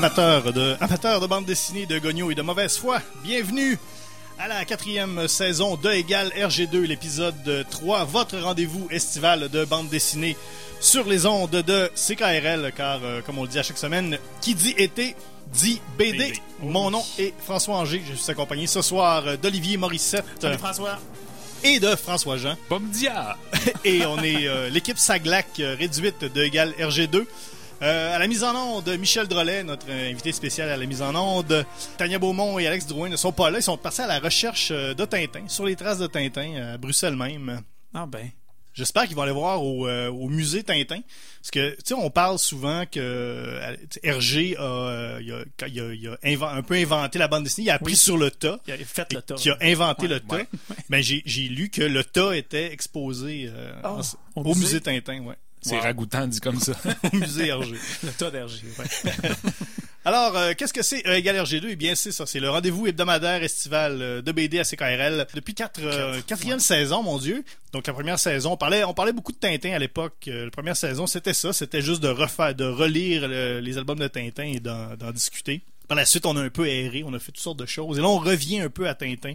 Amateurs de, amateurs de bande dessinée, de gogno et de mauvaise foi, bienvenue à la quatrième saison de Égal RG2, l'épisode 3, votre rendez-vous estival de bande dessinée sur les ondes de CKRL, car euh, comme on le dit à chaque semaine, qui dit été dit BD. BD. Mon nom est François Anger, je suis accompagné ce soir d'Olivier Morissette Salut François. et de François Jean. Bomdia. et on est euh, l'équipe Saglac euh, réduite de Égal RG2. Euh, à la mise en onde, Michel Drolet, notre euh, invité spécial à la mise en onde. Tania Beaumont et Alex Drouin ne sont pas là. Ils sont partis à la recherche euh, de Tintin, sur les traces de Tintin, à Bruxelles même. Ah ben. J'espère qu'ils vont aller voir au, euh, au musée Tintin. Parce que, tu sais, on parle souvent que euh, Hergé a, euh, il a, quand il a- il a inven- un peu inventé la bande dessinée. Il a appris Oui. sur le tas. Il a fait le tas. Qui a inventé Ouais, le tas. Mais j'ai j'ai lu que le tas était exposé euh, Oh, en- au au, musée? musée Tintin. Ouais. C'est Wow. ragoûtant dit comme ça. au musée Hergé. Le tas. Ouais. Alors, euh, qu'est-ce que c'est E égale RG2? Eh bien, c'est ça. C'est le rendez-vous hebdomadaire estival euh, de BD à CKRL depuis quatre, euh, quatrième saison, mon Dieu. Donc, la première saison, on parlait, on parlait beaucoup de Tintin à l'époque. Euh, la première saison, c'était ça. C'était juste de refaire, de relire le- les albums de Tintin et d'en discuter. Par la suite, on a un peu erré, on a fait toutes sortes de choses. Et là, on revient un peu à Tintin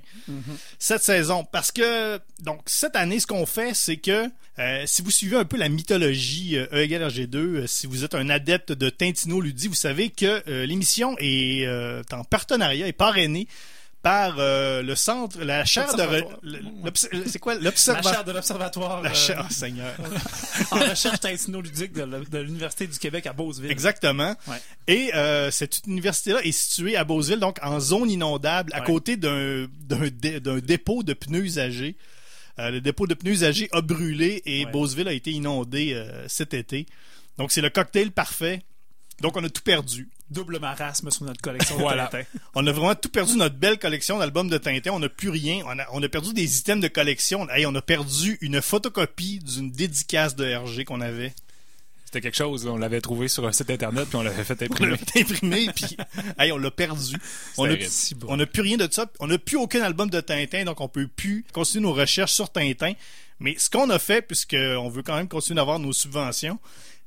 cette saison. Parce que, donc, cette année, ce qu'on fait, c'est que euh, si vous suivez un peu la mythologie euh, E égale RG2, euh, si vous êtes un adepte de Tintino Ludi, vous savez que euh, l'émission est en partenariat et parrainée par euh, le centre, la chaire de... re- L'Observatoire. C'est quoi? La chaire de l'Observatoire La euh, chaire... Oh, Seigneur. en recherche tintino-ludique de, l'Université du Québec à Beauceville. Exactement. Ouais. Et euh, cette université-là est située à Beauceville, donc en zone inondable, à Ouais. côté d'un d'un dé- d'un dépôt de pneus usagés. Euh, le dépôt de pneus usagés a brûlé et Ouais. Beauceville a été inondé euh, cet été. Donc c'est le cocktail parfait. Donc on a tout perdu. Double marasme sur notre collection Voilà. de Tintin. On a vraiment tout perdu notre belle collection d'albums de Tintin. On n'a plus rien. On a, on a perdu des items de collection. Hey, on a perdu une photocopie d'une dédicace de RG qu'on avait. C'était quelque chose, on l'avait trouvé sur un site internet puis on l'avait fait On imprimer. l'a imprimé puis hey, on l'a perdu. On. Si bon. on n'a plus rien de ça. On n'a plus aucun album de Tintin, donc on peut plus continuer nos recherches sur Tintin. Mais ce qu'on a fait, puisqu'on veut quand même continuer d'avoir nos subventions,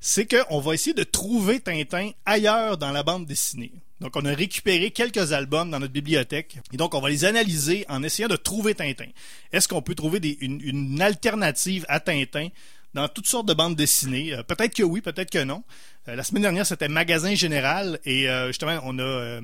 c'est qu'on va essayer de trouver Tintin ailleurs dans la bande dessinée. Donc, on a récupéré quelques albums dans notre bibliothèque et donc on va les analyser en essayant de trouver Tintin. Est-ce qu'on peut trouver une, une alternative à Tintin dans toutes sortes de bandes dessinées? Euh, peut-être que oui, peut-être que non. Euh, la semaine dernière, c'était Magasin Général et euh, justement, on a, euh,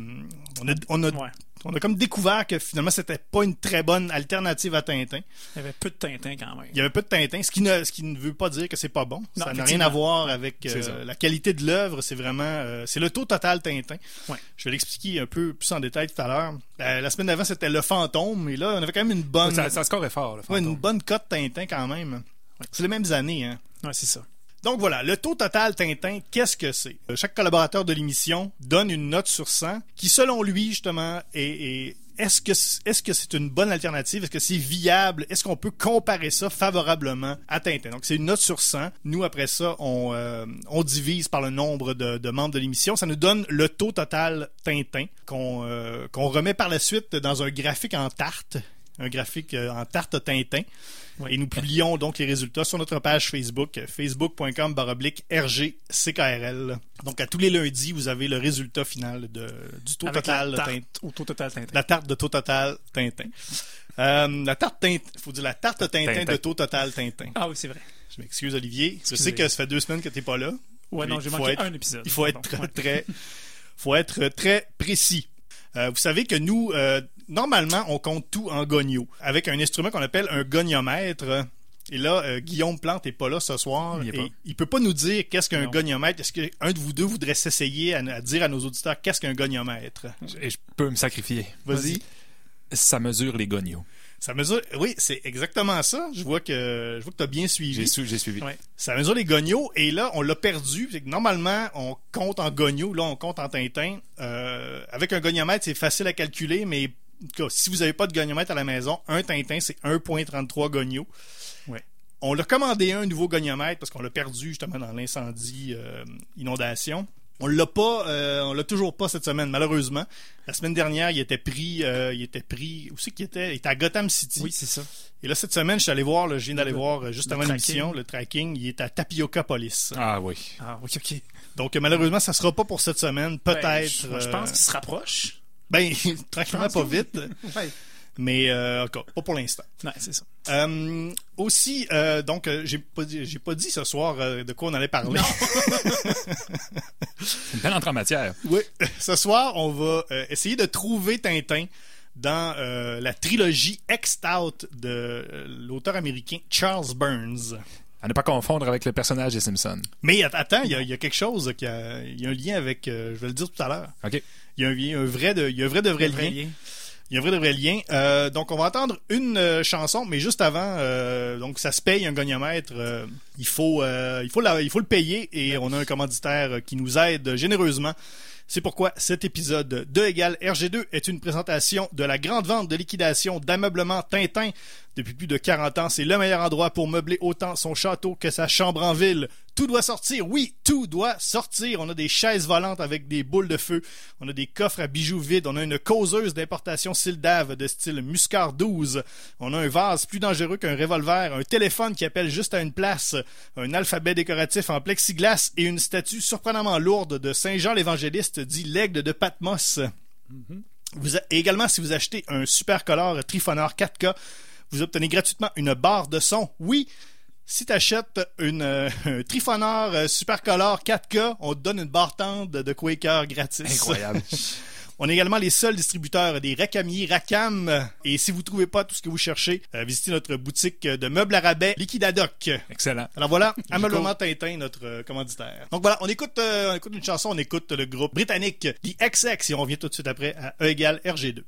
on a, on a, Ouais. on a comme découvert que finalement, c'était pas une très bonne alternative à Tintin. Il y avait peu de Tintin quand même. Il y avait peu de Tintin, ce qui ne, ce qui ne veut pas dire que c'est pas bon. Non, ça n'a rien à voir avec euh, la qualité de l'œuvre. C'est vraiment, euh, c'est le taux total Tintin. Ouais. Je vais l'expliquer un peu plus en détail tout à l'heure. Euh, la semaine d'avant, c'était le fantôme, et là, on avait quand même une bonne, ça, ça scorait fort, le ouais, une fantôme. bonne cote Tintin quand même. C'est les mêmes années, hein. Ouais, c'est ça. Donc voilà, le taux total Tintin, qu'est-ce que c'est? Euh, Chaque collaborateur de l'émission donne une note sur 100 qui, selon lui, justement, est... est- est-ce que c'est une bonne alternative? Est-ce que c'est viable? Est-ce qu'on peut comparer ça favorablement à Tintin? Donc, c'est une note sur 100. Nous, après ça, on, euh, on divise par le nombre de, membres de l'émission. Ça nous donne le taux total Tintin qu'on euh, remet par la suite dans un graphique en tarte. Un graphique en tarte Tintin. Et nous publions donc les résultats sur notre page Facebook, facebook.com baroblique RGCKRL. Donc à tous les lundis, vous avez le résultat final de, du taux Avec total la Tintin. tarte au taux total Tintin. La tarte de taux total Tintin. Euh, la tarte Tintin, faut dire la tarte Tintin, Tintin. de taux total Tintin. Ah oui, c'est vrai. Je m'excuse Olivier, je sais que ça fait deux semaines que t'es pas là. Ouais, non, j'ai manqué être- un épisode. Il faut être Pardon. très, Ouais. très, faut être très précis. Euh, vous savez que nous, euh, normalement, on compte tout en gogno, avec un instrument qu'on appelle un goniomètre. Et là, euh, Guillaume Plante est pas là ce soir. Il et il peut pas nous dire qu'est-ce qu'un goniomètre. Est-ce qu'un de vous deux voudrait s'essayer à, à dire à nos auditeurs qu'est-ce qu'un goniomètre? Et je peux me sacrifier. Vas-y. Ça mesure les gognos. Ça mesure. Oui, c'est exactement ça. Je vois que je vois que t'as bien suivi. J'ai su- j'ai suivi. Ouais. Ça mesure les gognos et là, on l'a perdu. Que normalement, on compte en gognos. Là, on compte en Tintin. Euh, avec un goniomètre, c'est facile à calculer, mais si vous n'avez pas de goniomètre à la maison, un Tintin, c'est 1.33 gonios. Ouais. On l'a commandé un nouveau goniomètre parce qu'on l'a perdu justement dans l'incendie euh, inondation. On l'a pas, euh, on l'a toujours pas cette semaine, malheureusement. La semaine dernière, il était pris, euh, il était pris, où c'est qu'il était? Il était à Gotham City. Oui, c'est ça. Et là, cette semaine, je suis allé voir, là, je viens d'aller Le- voir juste avant l'émission, le tracking, il est à Tapioca Police. Ah oui. Ah, oui, OK. Donc, malheureusement, ça sera pas pour cette semaine, Ben, peut-être. je, je pense qu'il se rapproche. Ben, tranquillement, pas vite, Ouais. mais euh, encore, pas pour l'instant. Ouais, c'est ça. Euh, aussi, euh, donc, j'ai pas, dit- j'ai pas dit ce soir euh, de quoi on allait parler. C'est une belle entrée en matière. Oui. Ce soir, on va euh, essayer de trouver Tintin dans euh, la trilogie X-Out de euh, l'auteur américain Charles Burns. À ne pas confondre avec le personnage des Simpsons. Mais att- attends, il y, a- il y a quelque chose qui a, il y a un lien avec, euh, je vais le dire tout à l'heure. OK. Il y a un, il y a un vrai de, il y a un vrai de vrai lien. lien. Il y a un vrai de vrai lien. Euh, donc, on va entendre une euh, chanson, mais juste avant, euh, donc ça se paye un goniomètre. euh, il faut, euh, il faut, la- il faut le payer et on a un commanditaire qui nous aide généreusement. C'est pourquoi cet épisode de Égal RG2 est une présentation de la grande vente de liquidation d'ameublement Tintin. Depuis plus de 40 ans, c'est le meilleur endroit pour meubler autant son château que sa chambre en ville. Tout doit sortir, oui, tout doit sortir. On a des chaises volantes avec des boules de feu. On a des coffres à bijoux vides. On a une causeuse d'importation Sildave de style Muscar 12. On a un vase plus dangereux qu'un revolver. Un téléphone qui appelle juste à une place. Un alphabet décoratif en plexiglas et une statue surprenamment lourde de Saint Jean l'Évangéliste dit l'aigle de Patmos. Et également, si vous achetez un super color Trifonor 4K, vous obtenez gratuitement une barre de son. Oui, si tu achètes une, euh, un Trifonor euh, Super Color 4K, on te donne une barre tendre de Quaker gratis. Incroyable. On est également les seuls distributeurs des Racamiers Racam. Et si vous trouvez pas tout ce que vous cherchez, euh, visitez notre boutique de meubles à rabais Liquidadoc. Excellent. Alors voilà, Ameublement Tintin, notre euh, commanditaire. Donc voilà, on écoute, euh, on écoute une chanson, on écoute le groupe britannique The XX et on revient tout de suite après à E égale RG2.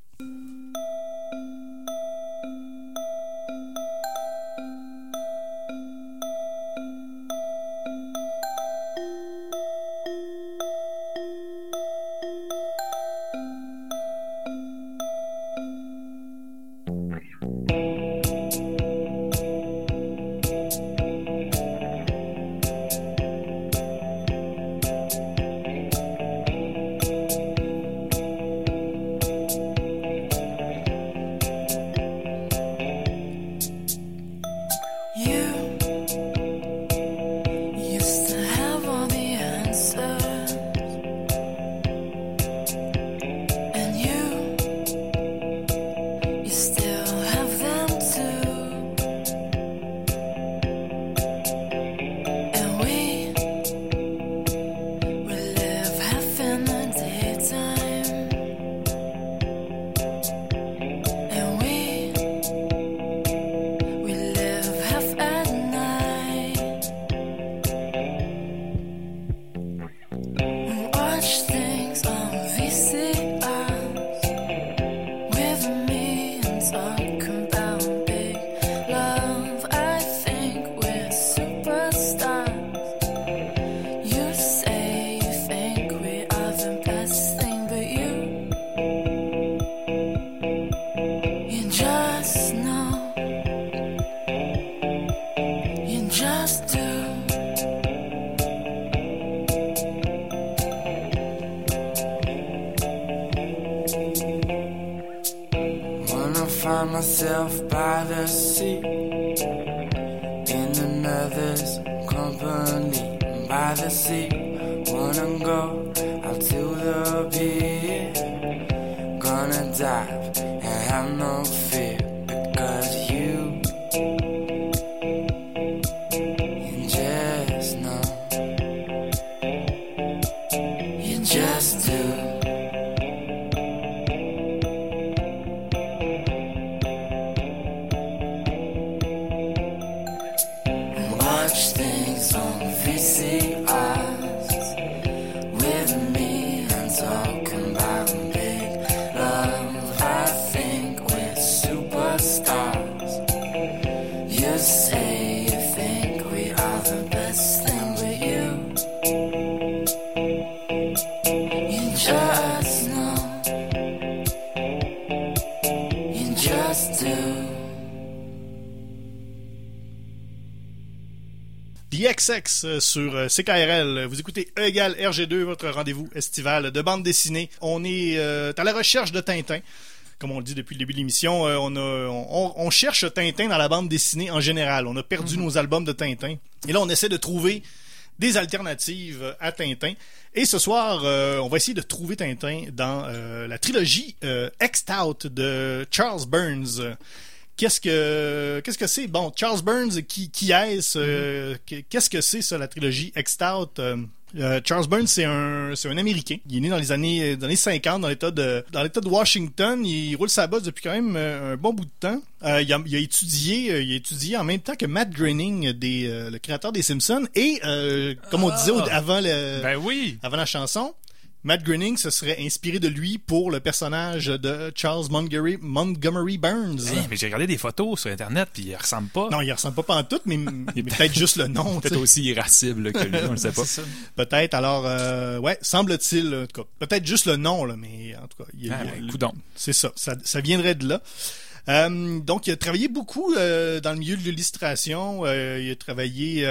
Euh, sur euh, CKRL. Vous écoutez E égale RG2, votre rendez-vous estival de bande dessinée. On est euh, à la recherche de Tintin. Comme on le dit depuis le début de l'émission, euh, on, a, on, on cherche Tintin dans la bande dessinée en général. On a perdu nos albums de Tintin. Et là, on essaie de trouver des alternatives à Tintin. Et ce soir, euh, on va essayer de trouver Tintin dans la trilogie X-Tout de Charles Burns. Qu'est-ce que qu'est-ce que c'est? Bon, Charles Burns, qui qui est-ce? Euh, Qu'est-ce que c'est ça la trilogie X-Tout? Euh, euh, Charles Burns, c'est un, c'est un Américain. Il est né dans les années, dans les années 50 dans l'État de, dans l'État de Washington. Il roule sa bosse depuis quand même euh, un bon bout de temps. Euh, il, a, il a étudié, il a étudié en même temps que Matt Groening, des, euh, le créateur des Simpsons, et comme on disait au- avant le, Ben oui! avant la chanson, Matt Groening se serait inspiré de lui pour le personnage de Charles Montgomery, Montgomery Burns. Hey, mais j'ai regardé des photos sur Internet, puis il ressemble pas. Non, il ressemble pas pantoute, mais, mais peut-être juste le nom. Peut-être aussi irascible que lui, on le sait pas. Peut-être. Alors, euh, ouais, semble-t-il. En tout cas, peut-être juste le nom, là, mais en tout cas, il Ah, il ben, c'est ça, ça. Ça viendrait de là. Euh, donc, il a travaillé beaucoup euh, dans le milieu de l'illustration. Euh, il a travaillé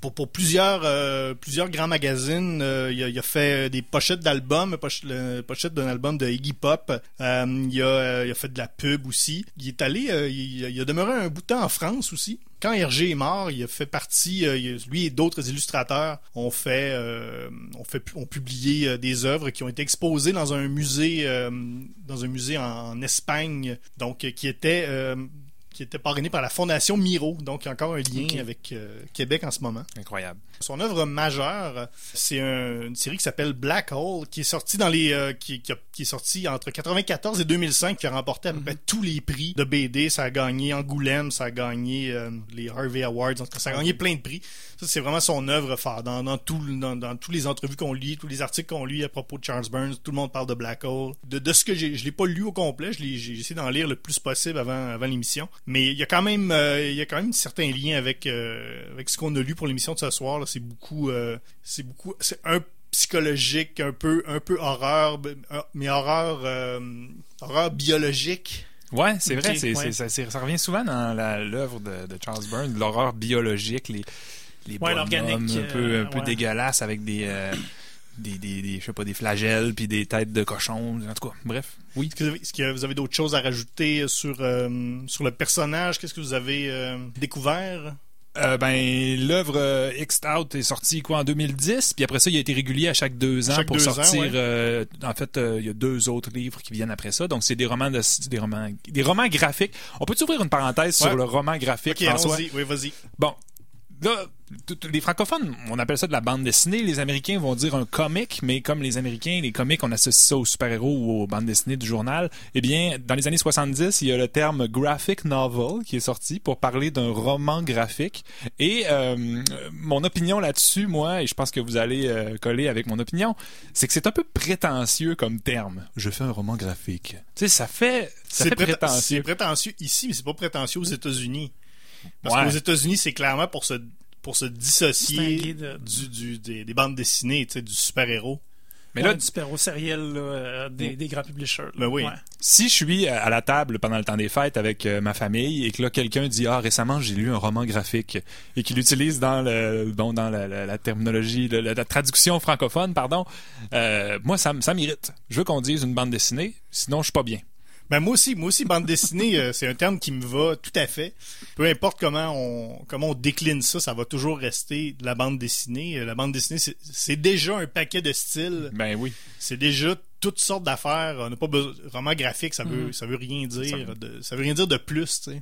pour, plusieurs plusieurs grands magazines. Il, a, fait des pochettes d'albums, poche, le- pochette d'un album de Iggy Pop. Il, a, fait de la pub aussi. Il est allé, il a demeuré un bout de temps en France aussi. Quand Hergé est mort, il a fait partie, euh, lui et d'autres illustrateurs ont fait, euh, ont publié euh, des œuvres qui ont été exposées dans un musée, en, en Espagne, donc qui était, qui était parrainé par la Fondation Miro, donc encore un lien avec euh, Québec en ce moment. Incroyable. Son œuvre majeure, c'est un- une série qui s'appelle Black Hole, qui est sortie dans les, euh, qui, qui a- qui est sortie entre 94 et 2005, qui a remporté à peu près tous les prix de BD. Ça a gagné Angoulême, ça a gagné euh, les Harvey Awards, cas, ça a gagné plein de prix. Ça, c'est vraiment son œuvre phare. Dans, dans, tout, dans, dans tous les entrevues qu'on lit, tous les articles qu'on lit à propos de Charles Burns, tout le monde parle de Black Hole. De, de ce que j'ai, je l'ai pas lu au complet, je l'ai, j'ai essayé d'en lire le plus possible avant, avant l'émission. Mais il y a quand même, euh, il y a quand même certains liens avec, euh, avec ce qu'on a lu pour l'émission de ce soir. C'est beaucoup, euh, c'est beaucoup, c'est un psychologique, un peu, un peu horreur, mais horreur, euh, horreur biologique. Ouais, c'est vrai. c'est, ouais. c'est- ça, revient souvent dans l'œuvre de, de Charles Burns, l'horreur biologique, les, les Ouais, bonhommes un peu, un peu ouais. dégueulasses avec des, des, des, des- je sais pas, des flagelles puis des têtes de cochon. En tout cas, bref. Oui. Est-ce que vous avez, est-ce que vous avez d'autres choses à rajouter sur, euh, sur le personnage? Qu'est-ce que vous avez euh, découvert? Euh, ben, l'œuvre euh, X-Out est sortie quoi en 2010, puis après ça, il a été régulier à chaque deux ans Chaque pour deux ans, sortir. ouais. euh, en fait, euh, il y a deux autres livres qui viennent après ça, donc c'est des romans de, des romans, des romans graphiques. On peut ouvrir une parenthèse Ouais. sur le roman graphique, Ok, François? allons-y. Oui, vas-y. Bon, là, les francophones, on appelle ça de la bande dessinée. Les Américains vont dire un comic, mais comme les Américains, les comics, on associe ça aux super-héros ou aux bandes dessinées du journal. Eh bien, dans les années 70, il y a le terme graphic novel qui est sorti pour parler d'un roman graphique. Et euh, mon opinion là-dessus, moi, et je pense que vous allez euh, coller avec mon opinion, c'est que c'est un peu prétentieux comme terme. Je fais un roman graphique. Tu sais, ça fait, ça C'est fait préten- prétentieux. c'est prétentieux ici, mais c'est pas prétentieux aux États-Unis. Parce Ouais. qu'aux États-Unis, c'est clairement pour se, pour se dissocier de- du, du, des, des bandes dessinées, tu sais, du super-héros. Mais Ouais, là, du super sériel là, euh, des, des grands publishers. là. Ben oui. Ouais. si je suis à la table pendant le temps des fêtes avec euh, ma famille et que là quelqu'un dit ah récemment j'ai lu un roman graphique et qu'il l'utilise dans le bon dans la, la- la terminologie la, la- la traduction francophone pardon euh, moi ça, ça m'irrite je veux qu'on dise une bande dessinée sinon je suis pas bien Ben moi aussi, moi aussi, bande dessinée, euh, c'est un terme qui me va tout à fait. Peu importe comment on comment on décline ça, ça va toujours rester de la bande dessinée. Euh, La bande dessinée, c'est- c'est déjà un paquet de styles. ben oui C'est déjà toutes sortes d'affaires. On n'a pas besoin. Roman graphique, ça veut ça veut rien dire. De, ça veut rien dire de plus, tu sais.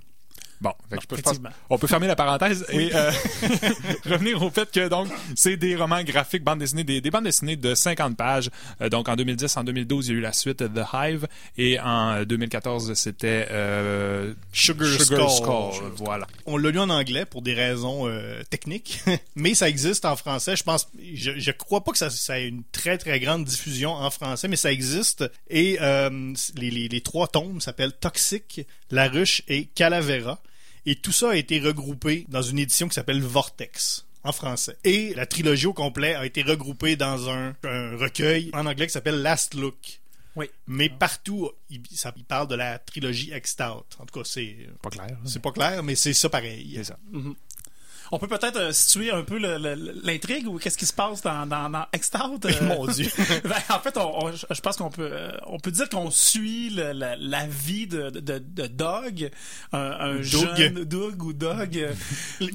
Bon, fait que je peux- je pense- Effectivement. on peut fermer la parenthèse et euh, revenir au fait que donc c'est des romans graphiques, bandes dessinées, des, des bandes dessinées de 50 pages. Euh, donc en 2010, en 2012, il y a eu la suite The Hive et en 2014, c'était euh, Sugar, Sugar Skull. Skull. Voilà. On l'a lu en anglais pour des raisons euh, techniques, mais ça existe en français. Je pense, je, je crois pas que ça, ça ait une très très grande diffusion en français, mais ça existe. Et les, les, les trois tomes s'appellent Toxic, La Ruche et Calavera. Et tout ça a été regroupé dans une édition qui s'appelle Vortex en français. Et la trilogie au complet a été regroupée dans un, un recueil en anglais qui s'appelle Last Look. Oui. Mais partout, il, ça, il parle de la trilogie X-Stout. En tout cas, c'est Pas clair. là. c'est pas clair, mais c'est ça pareil. C'est ça. On peut peut-être euh, situer un peu l'intrigue ou qu'est-ce qui se passe dans, dans, dans euh, Mon Dieu. Ben, en fait, on, on- je pense qu'on peut, euh, on peut dire qu'on suit le- la, la vie de, de, de Doug, un, un Doug. jeune Doug ou Doug. euh,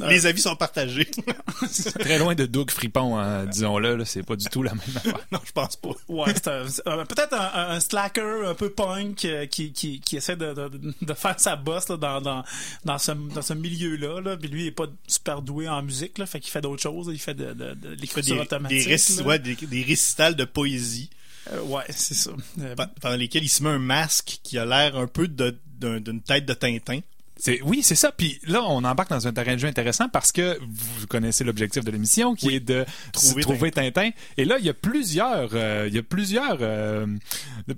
Les avis sont partagés. Très loin de Doug Fripon, hein, disons-le. là, C'est pas du tout la même affaire. non, je pense pas. Ouais, peut-être un, un slacker un peu punk euh, qui, qui, qui essaie de, de, de faire sa bosse là, dans, dans, dans ce, dans ce milieu-là. Là. Puis lui, il est pas super doué en musique, là, fait qu'il fait d'autres choses. Il fait de, de, de l'écriture des, automatique. des, ouais, des, des récitals de poésie Euh, ouais, c'est ça. Euh, pendant lesquels il se met un masque qui a l'air un peu de- d'un- d'une tête de Tintin. C'est, oui, c'est ça. Puis là, on embarque dans un terrain de jeu intéressant parce que vous connaissez l'objectif de l'émission qui est de Trouver trouver, Tintin. Et là, il y a plusieurs, euh, il y a plusieurs euh,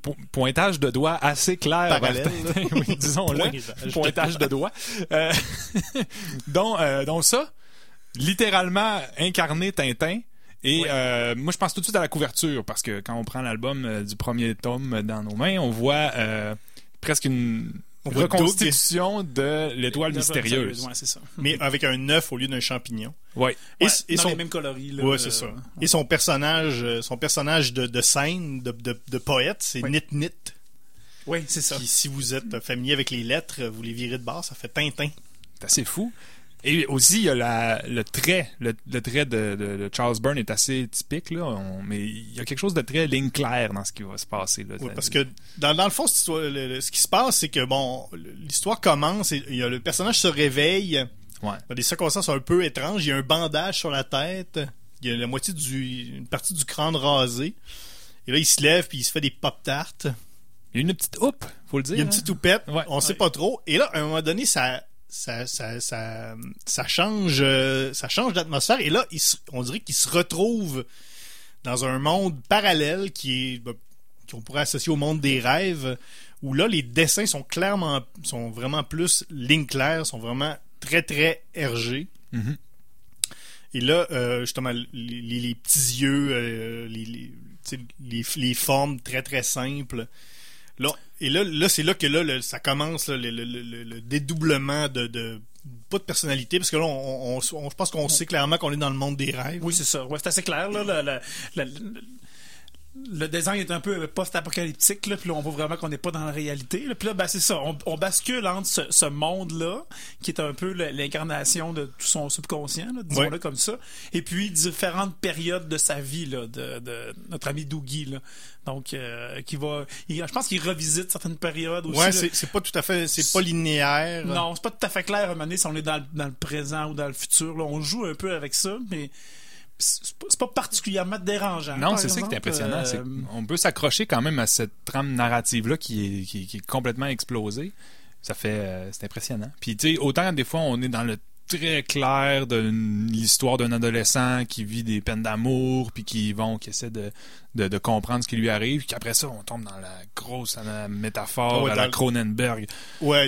po- pointages de doigts assez clairs vers. Tintin. oui, disons-le. Pointage de doigts. Euh, dont, dont ça, littéralement incarné Tintin. Et euh, moi, je pense tout de suite à la couverture parce que quand on prend l'album euh, du premier tome dans nos mains, on voit euh, presque une reconstitution de l'étoile mystérieuse. Ouais, ça. mais avec un œuf au lieu d'un champignon. Ouais. Et, Ouais, et son, les mêmes coloris. Là, ouais, euh, c'est ça. Et son personnage, euh, son personnage de, de scène, de, de, de poète, c'est. Nit Nit. Oui, c'est ça. Qui, si vous êtes familier avec les lettres, vous les virez de bord, ça fait Tintin. C'est assez fou. Et aussi, il y a la, le trait. Le, le trait de, de- de Charles Byrne est assez typique, là. On- mais il y a quelque chose de très ligne claire dans ce qui va se passer. Là. Oui, parce que dans, dans le fond, le- ce qui se passe, c'est que bon, l'histoire commence et y a, le personnage se réveille Ouais. dans des circonstances un peu étranges. Il y a un bandage sur la tête. Il y a la moitié du, une partie du crâne rasé. Et là, il se lève puis il se fait des pop tarts. Il y a une petite houppe, faut le dire. Il y a une hein? petite toupette. Ouais. on sait pas trop. Et là, à un moment donné, ça, ça, ça, ça, ça change, euh, ça change d'atmosphère. Et là, il se- on dirait qu'il se retrouve dans un monde parallèle qui est, ben, qu'on pourrait associer au monde des rêves, où là, les dessins sont clairement, sont vraiment plus ligne claire, sont vraiment très, très RG. Mhm. Et là, euh, justement, les, petits yeux, euh, les, les formes très, très simples. Là, et là, là c'est là que là, le- ça commence, le, le- le- le dédoublement de, de- Pas de personnalité, parce que là, on, on- je pense qu'on sait clairement qu'on est dans le monde des rêves. Oui, c'est ça. Ouais, c'est assez clair. Là, le- le- design est un peu post-apocalyptique, là, puis là, on voit vraiment qu'on n'est pas dans la réalité. Là. Puis là, ben, c'est ça. On, on bascule entre ce, ce monde-là, qui est un peu l'incarnation de tout son subconscient, disons-le Ouais. comme ça, et puis différentes périodes de sa vie, là, de, de notre ami Doogie. Là. Donc, euh, qui va. il- je pense qu'il revisite certaines périodes aussi. Ouais, c'est c'est pas tout à fait, c'est pas linéaire. Non, c'est pas tout à fait clair à un moment donné si on est dans le, dans le présent ou dans le futur. Là. On joue un peu avec ça, mais c'est pas, c'est pas particulièrement dérangeant. Non, c'est ça qui est impressionnant. Euh, qu'on peut s'accrocher quand même à cette trame narrative-là qui est, qui, qui est complètement explosée. Ça fait... euh, c'est impressionnant. Puis, tu sais, autant des fois, on est dans le très clair de l'histoire d'un adolescent qui vit des peines d'amour, puis qui vont, qui essaie de, de, de comprendre ce qui lui arrive, puis qu'après ça, on tombe dans la grosse euh, métaphore Ah ouais, à dans la Cronenberg. Ouais,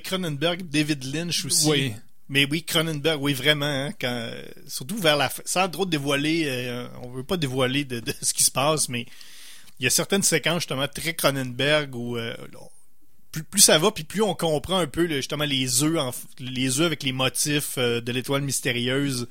Cronenberg, David Lynch aussi. Oui. Mais oui, Cronenberg, oui, vraiment. hein, surtout vers la fin. Sans trop dévoiler, euh, on veut pas dévoiler de, ce qui se passe, mais il y a certaines séquences justement très Cronenberg où euh, plus, ça va, puis plus on comprend un peu justement les œufs, les œufs avec les motifs euh, de l'étoile mystérieuse.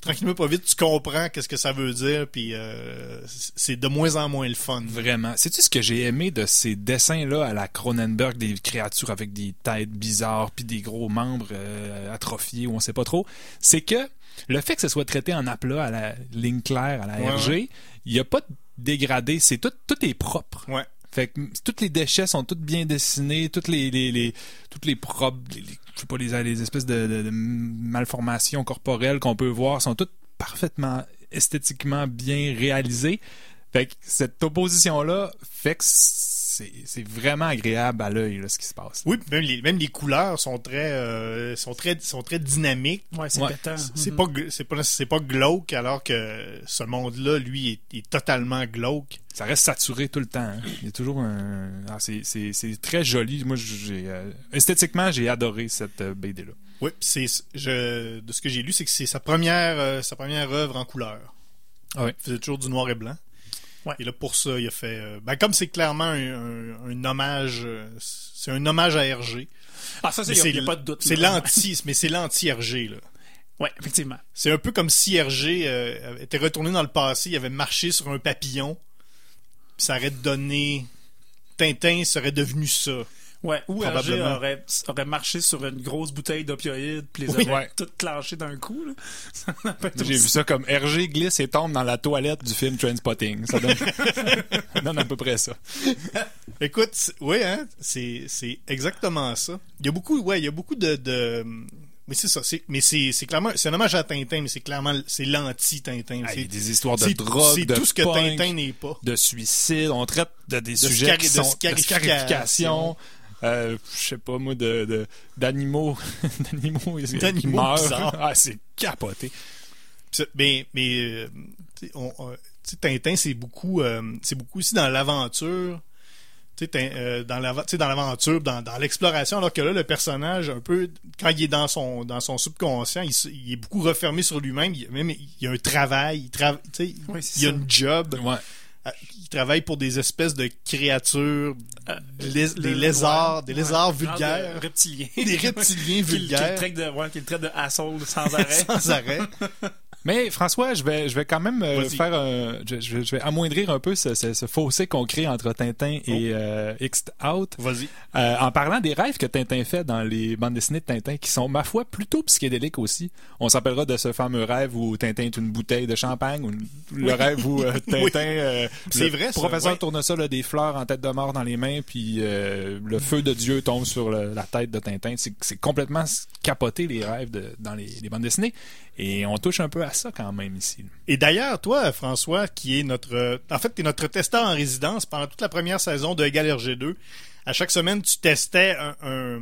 Tranquillement, pas vite, tu comprends qu'est-ce que ça veut dire, puis euh, c'est de moins en moins le fun. Vraiment. Sais-tu ce que j'ai aimé de ces dessins-là à la Cronenberg, des créatures avec des têtes bizarres, puis des gros membres euh, atrophiés, ou on sait pas trop? C'est que le fait que ce soit traité en aplat, à la ligne claire, à la Ouais, RG, il n'y a pas de dégradé. C'est tout, tout est propre. Ouais. Fait que tous les déchets sont tous bien dessinés, toutes les, les, les toutes les propres, les, les- je sais pas, les, espèces de malformations corporelles qu'on peut voir sont toutes parfaitement esthétiquement bien réalisées. Fait que cette opposition-là fait que c'est c'est vraiment agréable à l'œil, là, ce qui se passe. Oui, puis même les, même les couleurs sont très, euh, sont très, sont très dynamiques. Ouais, c'est Ouais. pétant. C'est pas, c'est pas, c'est pas glauque, alors que ce monde-là, lui, est, est totalement glauque. Ça reste saturé tout le temps. hein. Il y a toujours un... ah, c'est- c'est c'est très joli. Moi, j'ai euh, esthétiquement, j'ai adoré cette euh, BD-là. Oui, puis c'est, je, de ce que j'ai lu, c'est que c'est sa première, euh, sa première œuvre en couleur. Ah ouais. Il faisait toujours du noir et blanc. Ouais. Et là, pour ça, il a fait... euh, ben, comme c'est clairement un, un- un hommage... euh, c'est un hommage à Hergé. Ah, ça, c'est, il n'y a pas de doute. C'est l'anti... mais c'est l'anti-Hergé, là. Ouais, effectivement. C'est un peu comme si Hergé euh, était retourné dans le passé, il avait marché sur un papillon, puis ça aurait donné... Tintin serait devenu ça. Ouais, ou Hergé Probablement. aurait, aurait marché sur une grosse bouteille d'opioïdes puis les Oui. aurait Ouais. toutes clenchées d'un coup. J'ai vu ça comme Hergé glisse et tombe dans la toilette du film Trainspotting. Ça donne, ça donne à peu près ça. Écoute, oui, hein, c'est, c'est exactement ça. Il y a beaucoup, ouais, il y a beaucoup de, de- mais c'est ça, c'est, mais c'est, c'est clairement, c'est un hommage à Tintin, mais c'est clairement, c'est l'anti-Tintin. Ah, c'est, des histoires de drogue, c'est de tout ce que punk, Tintin n'est pas. de suicide. On traite de des sujets qui de sont scarification. Euh, je sais pas moi de d'animaux d'animaux qui meurent. Ah, c'est capoté. C'est- Mais, mais euh, on- euh, Tintin, c'est beaucoup, euh, c'est beaucoup aussi dans l'aventure. Euh, dans l'aventure, dans, dans l'exploration, alors que là, le personnage, un peu, quand il est dans son, dans son subconscient, il, est beaucoup refermé sur lui-même. Il, même, il y a un travail, il, Oui, y a une job. Ouais. Il travaille pour des espèces de créatures, Euh, lés- le- des lézards, des ouais, lézards genre de vulgaires, reptiliens. des reptiliens Qui- Qui, le vulgaires, traite de, ouais, qui le traite de asshole sans arrêt. sans arrêt. Mais François, je vais, je vais quand même euh, faire un, je, je vais- amoindrir un peu ce, ce- ce fossé qu'on crée entre Tintin et euh, X'd Out Vas-y. euh, en parlant des rêves que Tintin fait dans les bandes dessinées de Tintin qui sont ma foi plutôt psychédéliques aussi. On s'appellera de ce fameux rêve où Tintin est une bouteille de champagne ou le rêve où euh, Tintin Oui. euh, C'est vrai, ça, professeur ouais. Tournesol a des fleurs en tête de mort dans les mains puis euh, le feu de Dieu tombe sur le- la tête de Tintin. C'est c'est complètement capoté les rêves de- dans les, les bandes dessinées et on touche un peu à ça quand même ici. Et d'ailleurs, toi, François, qui est notre... En fait, tu es notre testeur en résidence pendant toute la première saison de Égal RG2. À chaque semaine, tu testais un,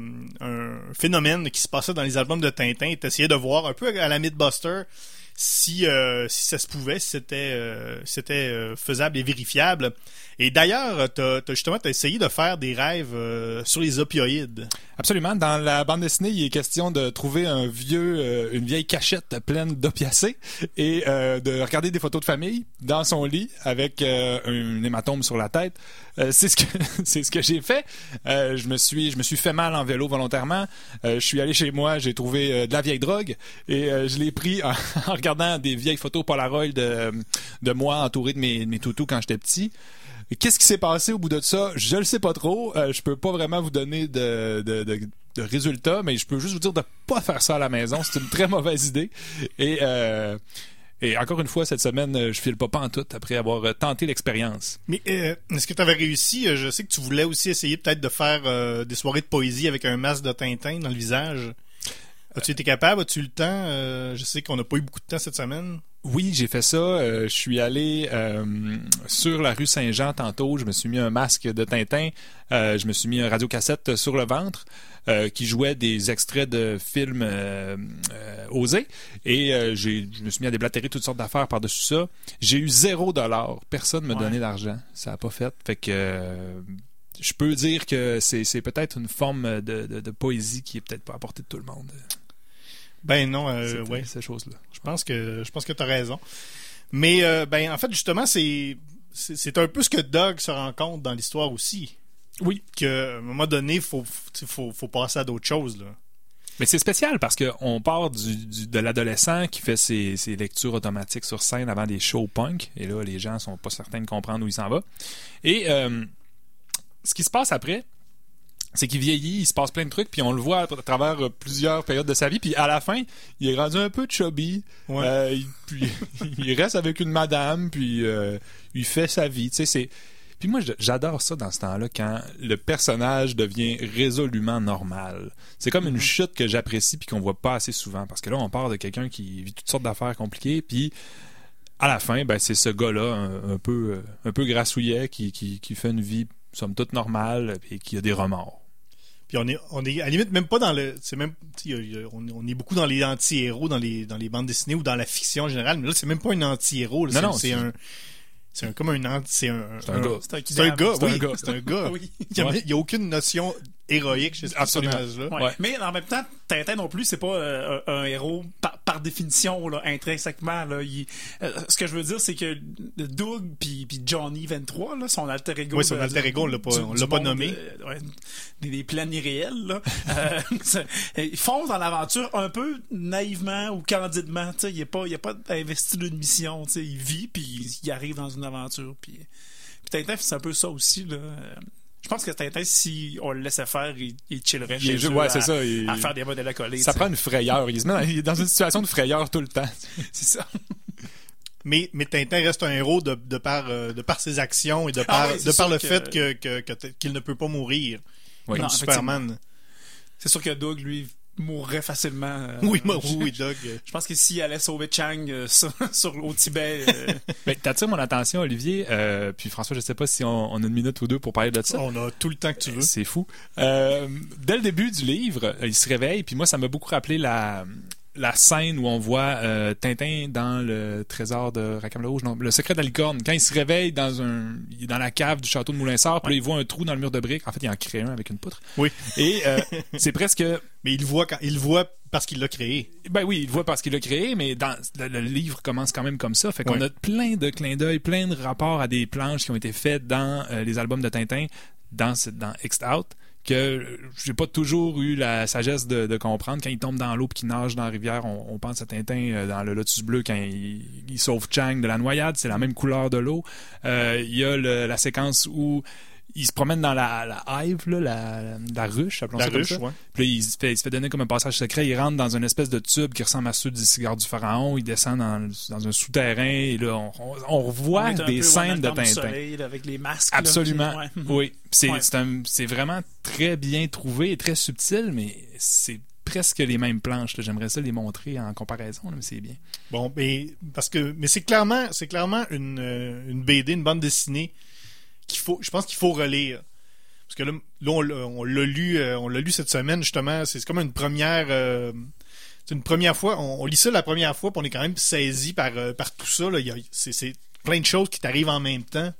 phénomène qui se passait dans les albums de Tintin et tu de voir un peu à la Mythbuster si, euh, si ça se pouvait, si c'était euh, euh, faisable et vérifiable. Et d'ailleurs, tu as, justement t'as essayé de faire des rêves euh, sur les opioïdes. Absolument. Dans la bande dessinée, il est question de trouver un vieux, euh, une vieille cachette pleine d'opiacés et euh, de regarder des photos de famille dans son lit avec euh, un hématome sur la tête. Euh, c'est ce que c'est ce que j'ai fait. Euh, je me suis je me suis fait mal en vélo volontairement. Je suis allé chez moi, j'ai trouvé de la vieille drogue et je l'ai pris en, en regardant des vieilles photos Polaroid de, de moi entouré de mes, de mes toutous quand j'étais petit. Qu'est-ce qui s'est passé au bout de ça? Je le sais pas trop. Euh, je peux pas vraiment vous donner de, de, de, de résultats, mais je peux juste vous dire de pas faire ça à la maison. C'est une très mauvaise idée. Et, euh, et encore une fois, cette semaine, euh, je file pas en tout après avoir euh, tenté l'expérience. Mais euh, est-ce que tu avais réussi? Euh, Je sais que tu voulais aussi essayer peut-être de faire des soirées de poésie avec un masque de Tintin dans le visage. As-tu été capable? As-tu eu le temps? Je sais qu'on n'a pas eu beaucoup de temps cette semaine. Oui, j'ai fait ça. Euh, je suis allé euh, sur la rue Saint-Jean tantôt. Je me suis mis un masque de Tintin. Euh, je me suis mis un radiocassette sur le ventre qui jouait des extraits de films osés. Et je me suis mis à déblatérer toutes sortes d'affaires par-dessus ça. J'ai eu zéro dollar. Personne ne me Ouais. donnait d'argent. Ça n'a pas fait. Fait que... je peux dire que c'est, peut-être une forme de, de, de poésie qui est peut-être pas à portée de tout le monde. Ben non, euh, ouais. Ces choses-là. Je pense que je pense que tu as raison. Mais euh, ben en fait justement c'est c'est un peu ce que Doug se rend compte dans l'histoire aussi. Oui. Qu'à un moment donné, faut faut, faut, faut passer à d'autres choses là. Mais c'est spécial parce qu'on part du, du- de l'adolescent qui fait ses, ses lectures automatiques sur scène avant des shows punk. Et là, les gens sont pas certains de comprendre où il s'en va. Et euh, ce qui se passe après, c'est qu'il vieillit, il se passe plein de trucs, puis on le voit à, à travers euh, plusieurs périodes de sa vie. Puis à la fin, il est rendu un peu chubby. Ouais. Euh, il, puis, il reste avec une madame, puis euh, il fait sa vie. Tu sais, c'est... Puis moi, j'adore ça dans ce temps-là, quand le personnage devient résolument normal. C'est comme une chute que j'apprécie puis qu'on voit pas assez souvent. Parce que là, on part de quelqu'un qui vit toutes sortes d'affaires compliquées, puis à la fin, ben, c'est ce gars-là, un, un peu, un peu grassouillet, qui, qui, qui fait une vie, somme toute, normale, et qui a des remords. Puis on est on est à la limite même pas dans le c'est même on, on est beaucoup dans les anti-héros dans les dans les bandes dessinées ou dans la fiction en général, mais là c'est même pas un anti-héros, là, Non, c'est non, c'est c'est- un c'est un comme un anti c'est un C'est un gars. C'est un un gars, C'est un oui, gars. c'est un gars. Oui. Il y a, Ouais. il y a aucune notion héroïque chez ce Absolument. personnage-là. Ouais. Ouais. Mais en même temps, Tintin non plus, c'est pas euh, un, un héros par, par définition, là, intrinsèquement. Là, Il- euh, ce que je veux dire, c'est que Doug puis Johnny 23, là, son alter ego. Oui, son de- alter ego, on l'a pas- du- on l'a pas nommé. euh, ouais, des, des plans irréels. Là. Euh, ils foncent dans l'aventure un peu naïvement ou candidement. tu sais, Il n'est pas, il est pas investi d'une mission. tu sais, Il vit puis il- arrive dans une aventure. Puis, puis Tintin, c'est un peu ça aussi. Là. Je pense que Tintin, si on le laissait faire, il, il chillerait Il chez eux ouais, à, c'est ça, il- à faire des modèles à coller. Ça prend une frayeur. Il se met dans, il est dans une situation de frayeur tout le temps. C'est ça. Mais, mais Tintin reste un héros de, de, par, euh, de par ses actions et de Ah par, oui, c'est de par sûr le que- fait que, que, que t- qu'il ne peut pas mourir. Oui. Comme Non, Superman. C'est sûr que Doug, lui, mourrait facilement. euh, Oui, moi, oui, Doug. Je pense que s'il allait sauver Chang euh, sur, sur- au Tibet, euh, Ben, T'attires mon attention, Olivier. Euh, puis François, je sais pas si on, on a une minute ou deux pour parler de ça. On a tout le temps que tu veux. C'est fou. Euh, dès le début du livre, il se réveille, puis moi, ça m'a beaucoup rappelé la, la scène où on voit euh, Tintin dans le trésor de Rackham le Rouge, non, le secret de la licorne. Quand il se réveille dans un, il est dans la cave du château de Moulinsart, puis il voit un trou dans le mur de briques. En fait, il en crée un avec une poutre. Oui. Et euh, c'est presque Mais il voit, quand, il le voit parce qu'il l'a créé. ben oui, il le voit parce qu'il l'a créé, mais dans le, le livre commence quand même comme ça. Fait qu'on Ouais. a plein de clins d'œil, plein de rapports à des planches qui ont été faites dans euh, les albums de Tintin, dans, dans X'd Out, que j'ai pas toujours eu la sagesse de, comprendre. Quand il tombe dans l'eau et qu'il nage dans la rivière, on, pense à Tintin euh, dans le Lotus Bleu quand il, sauve Chang de la noyade. C'est la même couleur de l'eau. Euh, Il y a la séquence où il se promène dans la, la hive, là, la, la ruche, appelons La ça comme ruche, ça. ouais. Puis là, il se, fait, il se fait donner comme un passage secret. Il rentre dans une espèce de tube qui ressemble à ceux du cigare du pharaon. Il descend dans, dans un souterrain et là, on, on- on revoit on des scènes de Tintin. Soleil, avec les masques. là, Absolument. puis- ouais. Oui. C'est Ouais. vraiment très bien trouvé et très subtil, mais c'est presque les mêmes planches. J'aimerais ça les montrer en comparaison, là, mais c'est bien. Bon, mais parce que mais c'est clairement c'est clairement une, euh, une BD, une bande dessinée qu'il faut je pense qu'il faut relire. Parce que là, là, on l'a on l'a lu euh, on l'a lu cette semaine justement, c'est comme une première euh, c'est une première fois, on, on lit ça la première fois, puis on est quand même saisi par euh, par tout ça là, Il y a- c'est plein de choses qui t'arrivent en même temps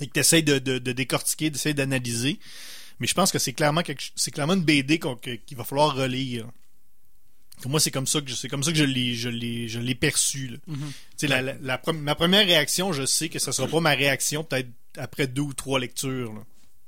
et que tu essaies de, de, de décortiquer, d'essayer d'analyser. Mais je pense que c'est clairement c'est clairement une BD qu'il va falloir relire. Pour moi, c'est comme ça que je, c'est comme ça que je l'ai, je l'ai, je l'ai perçu. là. Mhm. Sais, la, la- ma première réaction, je sais que ce sera pas ma réaction peut-être après deux ou trois lectures. là.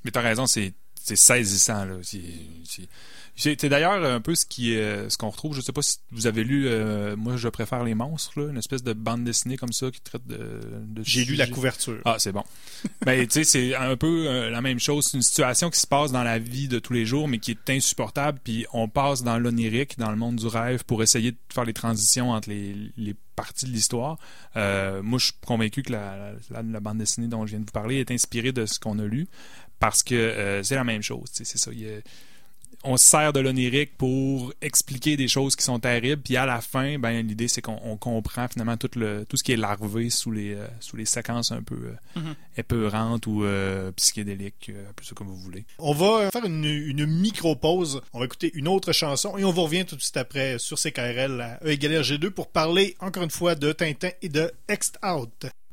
Mais t'as raison, c'est c'est saisissant. là. C'est- d'ailleurs un peu ce qui ce qu'on retrouve. Je sais pas si vous avez lu. euh, moi, je préfère les monstres, là, une espèce de bande dessinée comme ça qui traite de. de J'ai lu la couverture. Ah, c'est bon. ben, tu sais, c'est un peu euh, la même chose. C'est une situation qui se passe dans la vie de tous les jours, mais qui est insupportable. Puis on passe dans l'onirique, dans le monde du rêve, pour essayer de faire les transitions entre les, les parties de l'histoire. Euh, moi, je suis convaincu que la, la, la bande dessinée dont je viens de vous parler est inspirée de ce qu'on a lu, parce que euh, c'est la même chose. C'est ça. Il on se sert de l'onirique pour expliquer des choses qui sont terribles, puis à la fin, ben l'idée c'est qu'on on comprend finalement tout le tout ce qui est larvé sous les euh, sous les séquences un peu euh, Mhm. épeurantes ou euh, psychédéliques, euh, appelez ça comme vous voulez. On va faire une, une micro-pause. On va écouter une autre chanson et on vous revient tout de suite après sur CKRL à E égale RG2 pour parler encore une fois de Tintin et de Ext Out.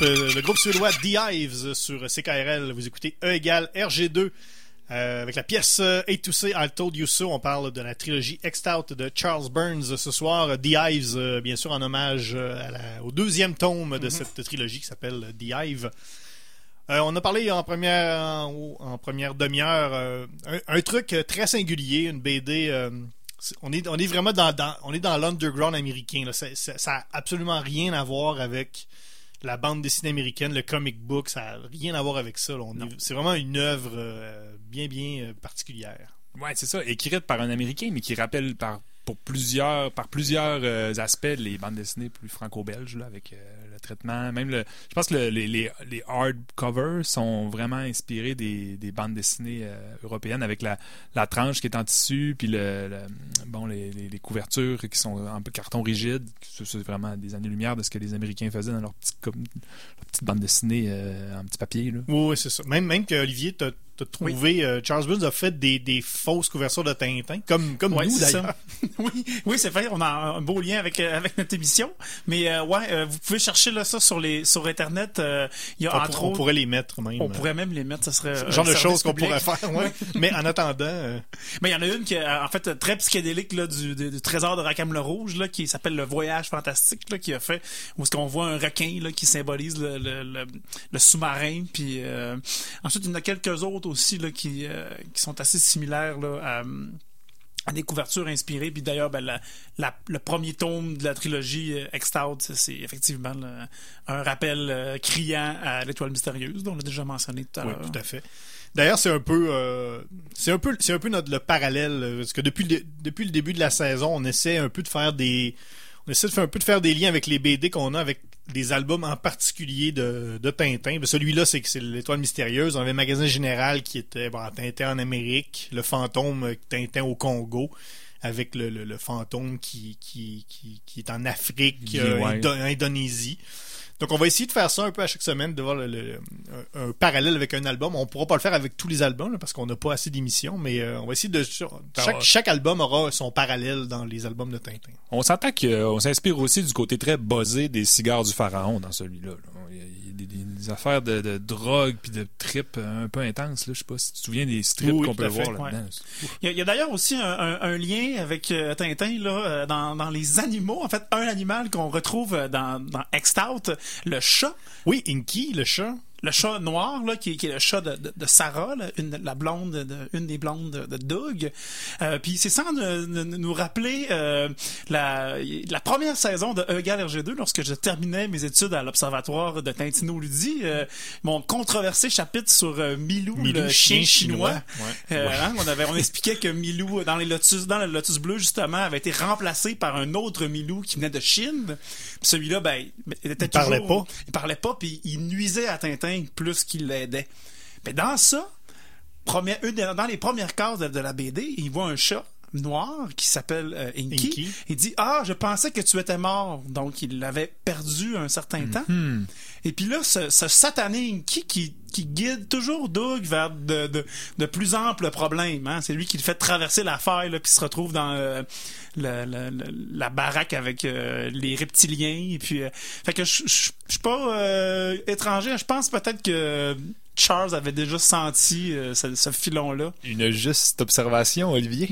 Le groupe, euh, le groupe suédois The Hives sur CKRL. Vous écoutez E égale RG2. Euh, avec la pièce euh, A to Say I Told You So, on parle de la trilogie X-Out de Charles Burns ce soir. The Hives, euh, bien sûr, en hommage à la- au deuxième tome de cette trilogie qui s'appelle The. Euh, on a parlé en première, en, en première demi-heure un, un truc très singulier, une BD. on est, on est vraiment dans, dans- on est dans l'underground américain. là. Ça, ça, ça a absolument rien à voir avec la bande dessinée américaine, le comic book. Ça a rien à voir avec ça. C'est vraiment une œuvre euh, bien, bien euh, particulière. Ouais, c'est ça, écrite par un Américain, mais qui rappelle par pour plusieurs par plusieurs euh, aspects les bandes dessinées plus franco-belges avec euh, même le je pense que le- les, les, les hardcovers sont vraiment inspirés des, des bandes dessinées euh, européennes avec la, la tranche qui est en tissu puis le, bon les, couvertures qui sont en carton rigide, c'est vraiment des années-lumière de ce que les Américains faisaient dans leur petite com- leur petite bande dessinée euh, en petit papier là. Oui, c'est ça. Même, même que Olivier t'a t'a trouvé, euh, Charles Burns a fait des, des fausses couvertures de Tintin, comme, comme Ouais, nous d'ailleurs. oui, oui, c'est vrai. On a un beau lien avec euh, avec notre émission. Mais euh, ouais, euh, vous pouvez chercher là ça sur les sur internet. y a On, entre on autres, pourrait les mettre même. on pourrait même les mettre. Ça serait Ce genre de choses qu'on pourrait faire, ouais. Mais en attendant, Mais il y en a une qui est en fait très psychédélique là, du, du, du trésor de Rackham le Rouge là, qui s'appelle le Voyage fantastique là, qui a fait où est-ce qu'on voit un requin là, qui symbolise le, le, le, le sous-marin. Puis ensuite il y en a quelques autres aussi là, qui, euh, qui sont assez similaires à, à des couvertures inspirées. Puis d'ailleurs, ben, le premier tome de la trilogie euh, c'est- effectivement un rappel euh, criant à l'étoile mystérieuse, dont on l'a déjà mentionné tout à oui, l'heure. tout à fait. D'ailleurs, c'est un peu, euh, c'est un peu, c'est un peu notre le parallèle, parce que depuis depuis le début de la saison, on essaie un peu de faire des, on essaie de faire un peu de faire des liens avec les BD qu'on a avec des albums en particulier de, de Tintin. Ben, Celui-là, c'est que c'est l'étoile mystérieuse. On avait le magasin général qui était bon, Tintin en Amérique, le fantôme euh, Tintin au Congo, avec le, le, le fantôme qui, qui, qui, qui est en Afrique, euh. Indo- Indonésie. Donc on va essayer de faire ça un peu à chaque semaine, de voir le- le- un, un parallèle avec un album. On pourra pas le faire avec tous les albums là, parce qu'on n'a pas assez d'émissions, mais euh, on va essayer de chaque, chaque album aura son parallèle dans les albums de Tintin. On s'entend qu'on s'inspire aussi du côté très buzzé des cigares du pharaon dans celui-là. là. Des, affaires de, de drogue puis de trip un peu intenses. Je sais pas si tu te souviens des strips Oui, qu'on peut fait, voir là-dedans. Il y a, d'ailleurs aussi un, un- un lien avec euh, Tintin là, euh, dans, dans les animaux. En fait, un animal qu'on retrouve euh, dans, dans X-Out, le chat. Oui, Inky, le chat. Le chat noir, là, qui, qui est le chat de, de, de Sarah, là, une, la blonde, de, une des blondes de, Doug. Euh, Puis c'est sans nous, rappeler euh, la, la première saison de E égale RG2, lorsque je terminais mes études à l'Observatoire de Tintino-Ludi, euh, mon controversé chapitre sur euh, Milou, Milou, le chien chinois. Euh, hein, on, avait, on expliquait que Milou, dans, les lotus, dans le Lotus Bleu, justement, avait été remplacé par un autre Milou qui venait de Chine. Celui-là, ben, il était Il parlait toujours- pas. Il parlait pas, puis il nuisait à Tintin plus qu'il l'aidait. Mais dans ça, première, une dans les premières cases de, de la BD, il voit un chat noir qui s'appelle euh, Inky. Inky. Il dit Ah, je pensais que tu étais mort. Donc, il l'avait perdu un certain temps. Et puis là, ce, ce satané Inky qui, qui guide toujours Doug vers de, de, de plus amples problèmes. Hein? C'est lui qui le fait traverser la faille, là, puis se retrouve dans euh, le- le- le- la baraque avec euh, les reptiliens. Et puis, euh, fait que je suis pas euh, étranger. Je pense peut-être que Charles avait déjà senti euh, ce, ce filon-là. Une juste observation, Olivier.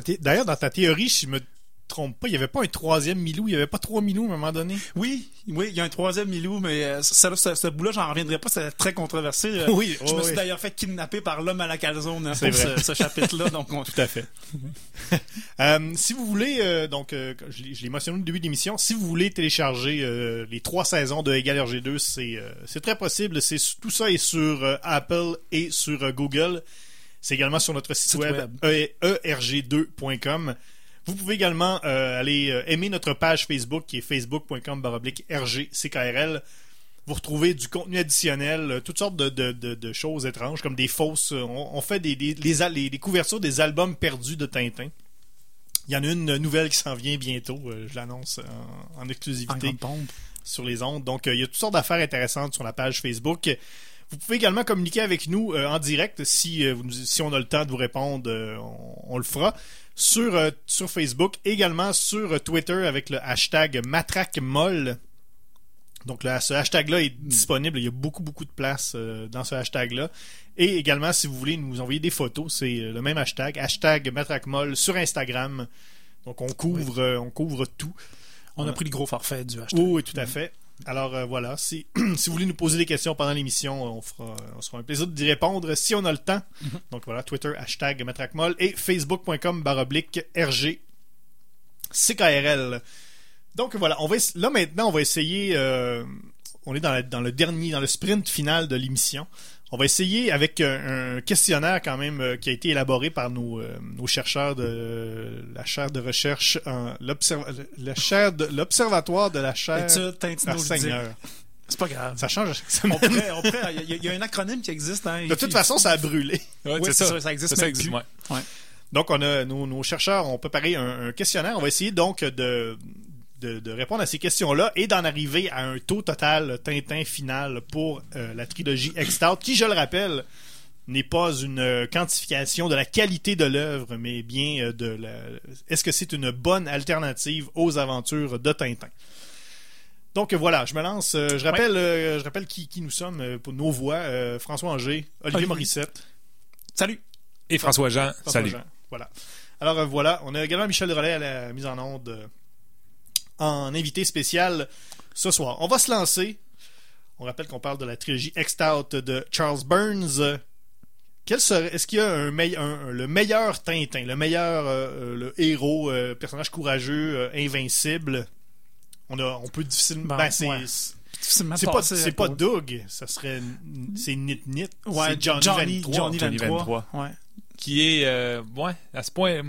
Thé- D'ailleurs, dans ta théorie, si je me trompe pas, il y avait pas un troisième Milou, il y avait pas trois Milou à un moment donné. Oui, oui, il y a un troisième Milou, mais euh, ça, ce, ce bout-là, j'en reviendrai pas, c'est très controversé. Euh, Oui, je me oui, suis oui. d'ailleurs fait kidnapper par l'homme à la calzone hein, pour ce, ce chapitre-là, donc on- Tout à fait. Euh, si vous voulez, euh, donc, euh, je l'ai mentionné au début de l'émission, si vous voulez télécharger euh, les trois saisons de Égal RG2, c'est très possible. C'est Tout ça est sur Apple et sur Google. C'est également sur notre site, Site web, e- erg2.com. Vous pouvez également euh, aller euh, aimer notre page Facebook qui est facebook.com rgckrl. Vous retrouvez du contenu additionnel, euh, toutes sortes de, de- de- de choses étranges, comme des fausses. On, on fait des, des, les, al- les- les couvertures des albums perdus de Tintin. Il y en a une nouvelle qui s'en vient bientôt, je l'annonce en, en exclusivité sur les ondes. Donc, il y a toutes sortes d'affaires intéressantes sur la page Facebook. Vous pouvez également communiquer avec nous en direct si, on a le temps de vous répondre, on, on le fera. Sur, euh, sur Facebook, également sur euh, Twitter avec le hashtag MatraqueMolle. Donc là, ce hashtag-là est disponible. Il y a beaucoup, beaucoup de place euh, dans ce hashtag-là. Et également, si vous voulez nous envoyer des photos, c'est le même hashtag, hashtag Matraquemol sur Instagram. Donc on couvre, on couvre tout. On a pris le gros forfait du hashtag. Oui, oui, tout à fait. Alors euh, voilà, si, si vous voulez nous poser des questions pendant l'émission, on fera, on sera un plaisir d'y répondre si on a le temps. Donc voilà, Twitter, hashtag Matraquemol et facebook.com baroblique RG CKRL. Donc voilà, on va là maintenant, on va essayer. euh, on est dans, la- dans le dernier, dans le sprint final de l'émission. On va essayer avec un, un questionnaire quand même euh, qui a été élaboré par nos, euh, nos chercheurs de la chaire de recherche, en l'observa- la chaire de l'observatoire de la chaire. Ah. Seigneur. C'est pas grave. Ça change à chaque On on Il y, a- il y a un acronyme qui existe. Hein, De toute façon, ça a brûlé. Ouais, Oui, c'est ça. ça existe Ça même existe, plus. ouais. Donc, on a nos, nos chercheurs ont préparé un, un questionnaire. On va essayer donc de, de, de répondre à ces questions-là et d'en arriver à un taux total Tintin final pour euh, la trilogie X-Stout, qui, je le rappelle, n'est pas une euh, quantification de la qualité de l'œuvre, mais bien euh, de la... Est-ce que c'est une bonne alternative aux aventures de Tintin? Donc voilà, je me lance. Je rappelle, je rappelle qui, qui nous sommes pour nos voix. Euh, François Angers, Olivier. Morissette. Salut. Et François Jean, François salut. Jean. Voilà. Alors voilà, on a également Michel Drolet à la mise en onde en invité spécial ce soir. On va se lancer. On rappelle qu'on parle de la trilogie X-Out de Charles Burns. Quel serait, est-ce qu'il y a un, meille- un- un- le meilleur Tintin, le meilleur euh, euh, le héros, euh, personnage courageux, euh, invincible? On a, on peut difficilement. Ben, c'est, ouais. C'est pas, c'est pas Doug, ça serait, c'est Nit Nit, Ouais, c'est Johnny, Johnny, 23. Johnny Johnny 23. Ouais. Qui est, euh, ouais, à ce point.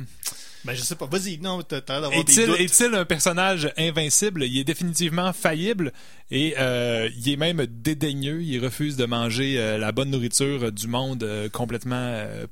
Ben je sais pas, vas-y, non, t'as d'avoir des Est-il est-il un personnage invincible? Il est définitivement faillible et euh, il est même dédaigneux. Il refuse de manger euh, la bonne nourriture du monde euh, complètement euh,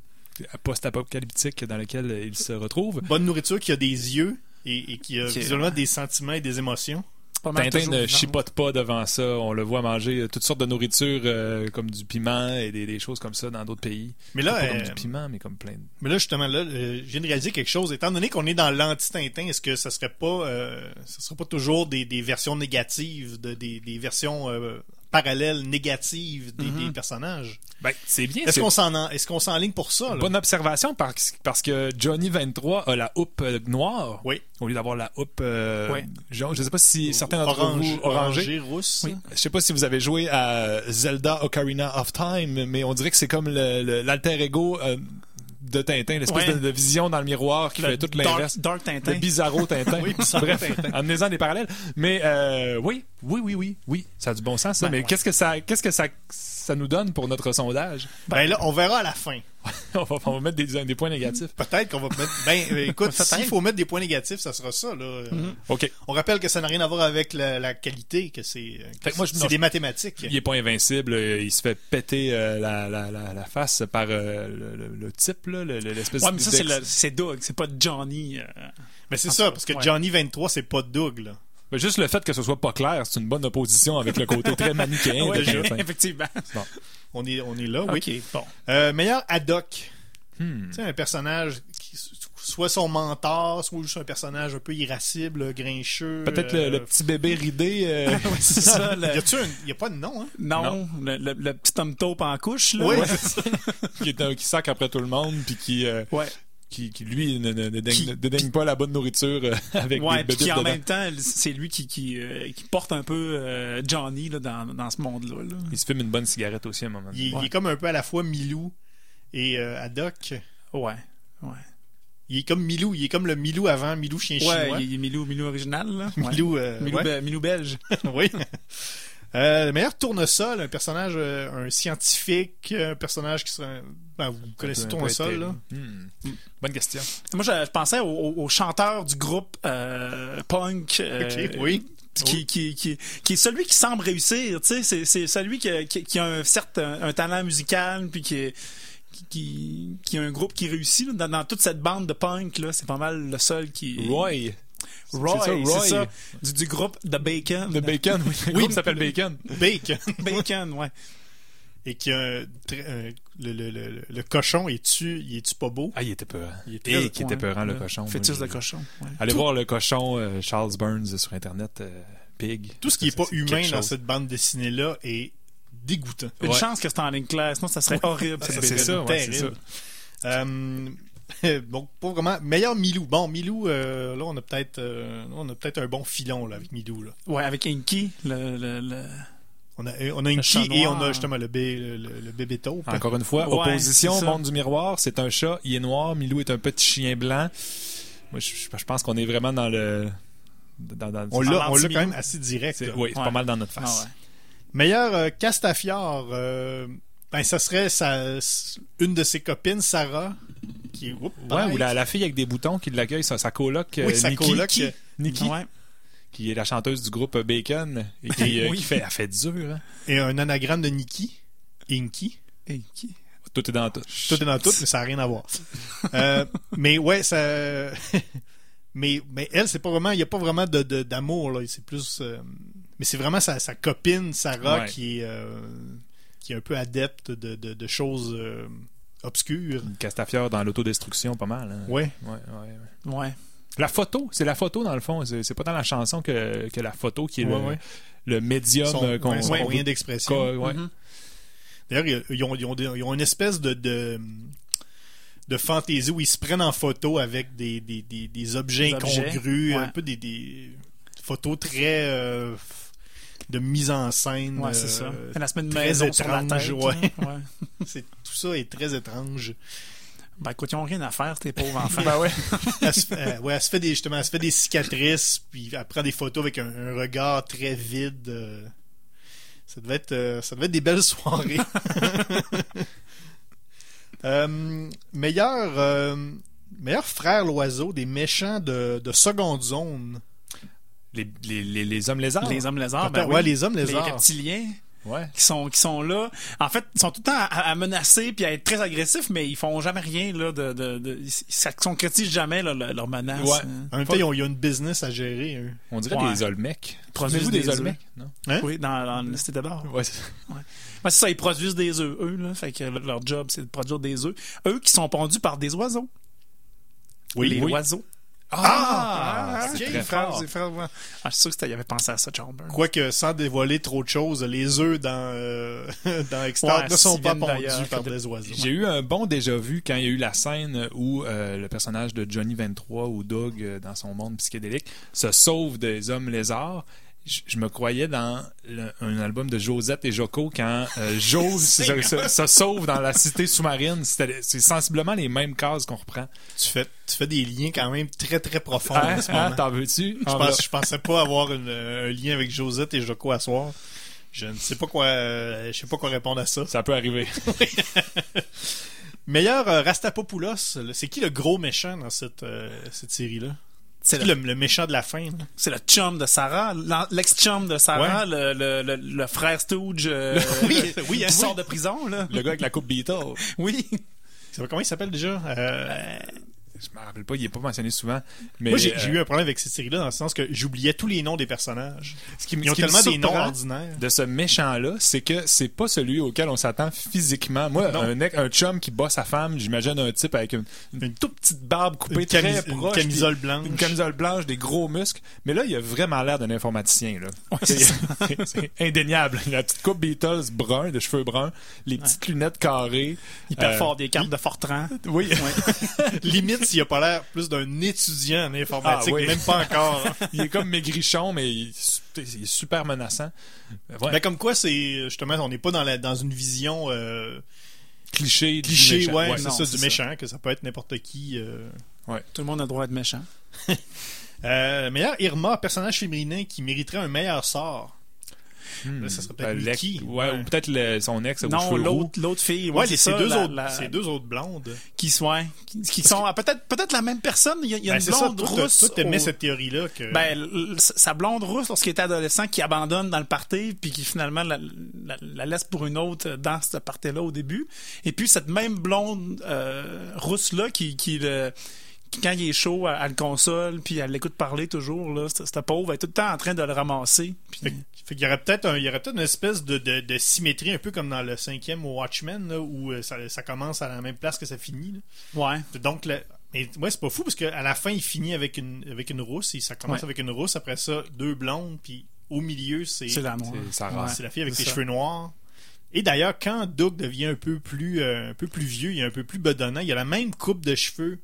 post-apocalyptique dans lequel il se retrouve. bonne nourriture qui a des yeux et, et qui a est- visuellement des sentiments et des émotions. Tintin ne chipote pas devant ça. On le voit manger euh, toutes sortes de nourriture euh, comme du piment et des, des choses comme ça dans d'autres pays. Mais là, pas euh, comme du piment, mais comme plein de... mais là justement, là, euh, je viens de réaliser quelque chose. Étant donné qu'on est dans l'anti-Tintin, est-ce que ça serait pas, euh, ça serait pas toujours des, des versions négatives, de, des, des versions euh, parallèles négatives des, Mhm. des personnages Ben, c'est bien. Est-ce qu'on s'en, en- est-ce qu'on s'enligne pour ça là? Bonne observation parce, parce que Johnny 23 a la houppe euh, noire Oui. au lieu d'avoir la houppe euh, Oui. jaune. Je sais pas si certains d'entre vous orangé. orangé, rousse. Oui. Je sais pas si vous avez joué à Zelda Ocarina of Time, mais on dirait que c'est comme l'alter ego euh, de Tintin, l'espèce Ouais. de, de vision dans le miroir qui Le fait tout Dark, l'inverse. Dark Tintin. Le bizarro Tintin. Oui, Bref, Tintin. amenez-en des parallèles. Mais euh, oui, oui, oui, oui, oui, ça a du bon sens. Ça. Ben, mais ouais. qu'est-ce que ça, qu'est-ce que ça, ça nous donne pour notre sondage? Ben là, on verra à la fin. on, va, on va mettre des, des points négatifs. Peut-être qu'on va mettre. Ben, euh, écoute, s'il faut mettre des points négatifs, ça sera ça là. Euh, Ok. On rappelle que ça n'a rien à voir avec la, la qualité, que c'est euh, que Fait que moi, je- c'est non, des mathématiques. Il est pas invincible, euh, il se fait péter euh, la, la, la, la face par euh, le, le- le type, là, le- le- l'espèce Ouais, mais ça, c'est Doug, c'est pas Johnny. euh, Mais c'est ça, parce que ouais. Johnny 23, c'est pas Doug, là. Juste le fait que ce soit pas clair, c'est une bonne opposition avec le côté très manichéen. ouais, Tintin. effectivement. On est, on est là, oui. Bon. Euh, meilleur Haddock. Hmm. Tu sais, un personnage qui soit son mentor, soit juste un personnage un peu irascible, grincheux. Peut-être euh, le, le petit bébé ridé. euh, Ouais, c'est ça. le- Y a-tu un... y a pas de nom, hein? Non, Le, le- le petit homme taupe en couche, là. Oui, Ouais. c'est ça. qui, est un- qui sac après tout le monde, puis qui, euh, Ouais. Qui, lui, ne, ne, ne daigne, Qui- ne dédaigne pas la bonne nourriture euh, avec Ouais, des qui en dedans. même temps, c'est lui qui, qui, euh, qui porte un peu euh, Johnny là, dans, dans ce monde-là. là. Il se fume une bonne cigarette aussi à un moment donné. il, il Ouais. est comme un peu à la fois Milou et euh, Haddock. Ouais. Ouais. Il est comme Milou, il est comme le Milou avant, Milou chien Ouais, chinois. il est Milou, Milou original. Là. Ouais. Milou, euh, Milou, ouais. be- Milou belge. oui. Euh, le meilleur tournesol, un personnage, euh, un scientifique, un personnage qui serait. Ben, vous connaissez tournesol, là? Hmm. Bonne question. Moi, je, je pensais au, au- au chanteur du groupe euh, punk. oui. Qui, qui, qui, qui est celui qui semble réussir, tu sais, c'est, c'est celui qui, a- qui, qui a un certain un, talent musical, puis qui, est- qui, qui a un groupe qui réussit là, dans, dans toute cette bande de punk là, c'est pas mal le seul qui. Roy. Roy, c'est ça, Roy. c'est ça, du, du groupe The Bacon. Le bacon, oui. Le groupe s'appelle Bacon. Bacon. Bacon, ouais. Et qui a un très- un- le, le, le, le cochon, est-tu il est-tu pas beau? Ah, il était peurant. Il est très- Et qui était ouais, peurant, le cochon. Moi, de cochon. ouais. Allez voir le cochon euh, Charles Burns sur Internet. euh, Pig. Tout ce qui est Ça, pas humain dans cette bande dessinée-là est dégoûtant. Une Ouais. chance que c'est en ligne claire, sinon ça serait horrible. C'est ça, ouais, c'est ça. Bon, pas vraiment. Meilleur Milou. Bon, Milou, euh, là, on a peut-être euh, on a peut-être un bon filon là, avec Milou. Là. Ouais, avec Inky, le, le, le- On a, on a une chat qui et on a justement le, bé, le, le- le bébé taupe. Encore une fois, Ouais, opposition, monde du miroir, c'est un chat, il est noir, Milou est un petit chien blanc. Moi, je, je pense qu'on est vraiment dans le. Dans, dans- On l'a quand même assez direct. oui, c'est Ouais. pas mal dans notre Ah face. ouais. Meilleur euh, Castafiore, euh, ben, ça serait sa, une de ses copines, Sarah, qui est... oups, Ouais, ou la, la fille avec des boutons qui l'accueille, sa, sa coloc, euh, sa Nikki, coloc, qui, euh, Nikki, Ouais. qui est la chanteuse du groupe Bacon, et qui, euh, Oui. qui fait, elle fait dur. Hein? Et un anagramme de Nikki. Inky. Inky. Tout est dans tout. Tout est dans tout, mais ça n'a rien à voir. Euh, mais ouais, ça. mais, mais elle, c'est pas vraiment. Il n'y a pas vraiment de, de- d'amour, là. C'est plus. euh, Mais c'est vraiment sa, sa copine, Sarah, Ouais. qui est. euh, qui est un peu adepte de, de, de choses obscures. Une Castafiore dans l'autodestruction, pas mal. hein. Ouais. Ouais, ouais, ouais. Ouais. La photo, c'est la photo dans le fond. C'est c'est pas dans la chanson que, que la photo qui est Ouais, le, ouais. le médium Son, qu'on qu'on moyen veut- d'expression. qu'on- ouais. Mhm. D'ailleurs, ils ont, ils, ils ont une espèce de, de, de fantaisie où ils se prennent en photo avec des, des, des, des objets Des objets, incongrus, ouais. un peu des, des photos très euh, de mise en scène. Ouais, c'est euh, ça. Elle a se met une très sur la étrange, tête. ouais. C'est- tout ça est très étrange. Ben écoute, ils ont rien à faire, ces pauvres enfants. Ben ouais. Elle se, fait, euh, ouais, elle se fait des justement, elle se fait des cicatrices, puis elle prend des photos avec un, un regard très vide. euh. ça devait être, euh, ça devait être des belles soirées. Meilleur, meilleur frère l'oiseau des méchants de, de seconde zone. Les, les, les, les hommes lézards. Les hommes lézards, ben ouais, les hommes les lézards. reptiliens Ouais. qui sont, qui sont là. En fait, ils sont tout le temps à, à menacer puis à être très agressifs, mais ils font jamais rien là de, de, de ils concrétisent jamais là, leur- leurs menaces. Ouais. hein. En même temps, ils ont, ils ont une business à gérer. eux. On dirait Ouais. des Olmecs. produisent Souvenez-vous des des œufs. Olmecs, non? Hein? Oui, dans, dans le Cité d'or. Ouais, c'est- Ouais, c'est ça, ils produisent des œufs, eux, là. Fait que leur job, c'est de produire des œufs. Eux qui sont pondus par des oiseaux. Oui, les oui. oiseaux. Ah, c'est ok, très fort. fort. c'est fort, ouais. Ah, je suis sûr que c'était- il avait pensé à ça, Chalburn. Quoique, sans dévoiler trop de choses, les œufs dans, euh, dans Extard Ouais, ne sont pas pondus d'ailleurs, par des oiseaux. J'ai eu un bon déjà vu quand il y a eu la scène où euh, le personnage de Johnny 23 ou Doug euh, dans son monde psychédélique se sauve des hommes lézards. Je, je me croyais dans le- un album de Josette et Joko quand euh, Jo se, se- se sauve dans la cité sous-marine. C'est sensiblement les mêmes cases qu'on reprend. Tu fais, tu fais des liens quand même très très profonds Hein? en ce Hein? moment. T'en veux-tu? Je, pense, je pensais pas avoir une- un lien avec Josette et Joko à soir. Je ne sais pas quoi, euh, je sais pas quoi répondre à ça. Ça peut arriver. Meilleur euh, Rastapopoulos, c'est qui le gros méchant dans cette, euh, cette série-là? C'est le, le, le méchant de la fin? c'est le chum de Sarah, l'ex-chum de Sarah, le, le, frère Stooge euh, Oui, oui, qui hein, sort de prison. Là. Le gars avec la coupe Beatle. Oui. Comment il s'appelle déjà? Euh, Je me rappelle pas, il est pas mentionné souvent. Mais, moi, j'ai euh, eu un problème avec cette série-là dans le sens que j'oubliais tous les noms des personnages. ce qui, me- Ils ont ce qui me tellement des noms ordinaires. de ce méchant-là, c'est que c'est pas celui auquel on s'attend physiquement. Moi, Non. un, un chum qui bat sa femme, j'imagine un type avec une, une toute petite barbe coupée Une, très camis- une proche. camisole blanche. Une camisole blanche, des gros muscles. Mais là, il a vraiment l'air d'un informaticien. Là. c'est, c'est- indéniable. La petite coupe Beatles brun, de cheveux bruns, les petites lunettes carrées. Il perd Euh, fort des cartes de Fortran. Oui. Limite s'il a pas l'air plus d'un étudiant en informatique, Ah, oui. même pas encore. il est comme maigrichon, mais il, il est super menaçant. Ouais. Ben, comme quoi, c'est justement, on n'est pas dans, la, dans une vision euh, cliché. du cliché, méchant. ouais, Ouais, c'est ça, du ça. méchant, que ça peut être n'importe qui. euh. Tout le monde a le droit d'être méchant. Euh, meilleur Irma, personnage féminin qui mériterait un meilleur sort. Hmm. Là, ça serait Euh, peut-être l'ex- Nikki. ouais, ou peut-être son ex Non, l'autre, l'autre fille. Ouais, c'est ça, deux, la- autres, la- c'est deux autres blondes. qui soit, qui, qui sont ah, peut-être peut-être la même personne. Il y a, Ben, une ça, blonde toi, rousse. toi, t'aimais au- cette théorie-là que... Ben, sa blonde rousse, lorsqu'il était adolescent, qui abandonne dans le party, puis qui finalement la, la- la laisse pour une autre dans ce party-là au début. Et puis cette même blonde euh, rousse-là qui, qui, le, qui, quand il est chaud, elle, elle le console, puis elle l'écoute parler toujours. Là, cette, cette pauvre elle est tout le temps en train de le ramasser. Puis- Fait, fait qu'il y aurait peut-être un- il y aurait peut-être une espèce de, de, de symétrie, un peu comme dans le cinquième Watchmen, là, où euh, ça, ça commence à la même place que ça finit. là. ouais. Donc, le- mais ouais, c'est pas fou parce qu'à la fin, il finit avec une, avec une rousse. Et ça commence Ouais. avec une rousse, après ça, deux blondes, puis au milieu, c'est C'est la. C'est la fille avec les ça. cheveux noirs. Et d'ailleurs, quand Doug devient un peu plus euh, un peu plus vieux, il est un peu plus bedonnant, il a la même coupe de cheveux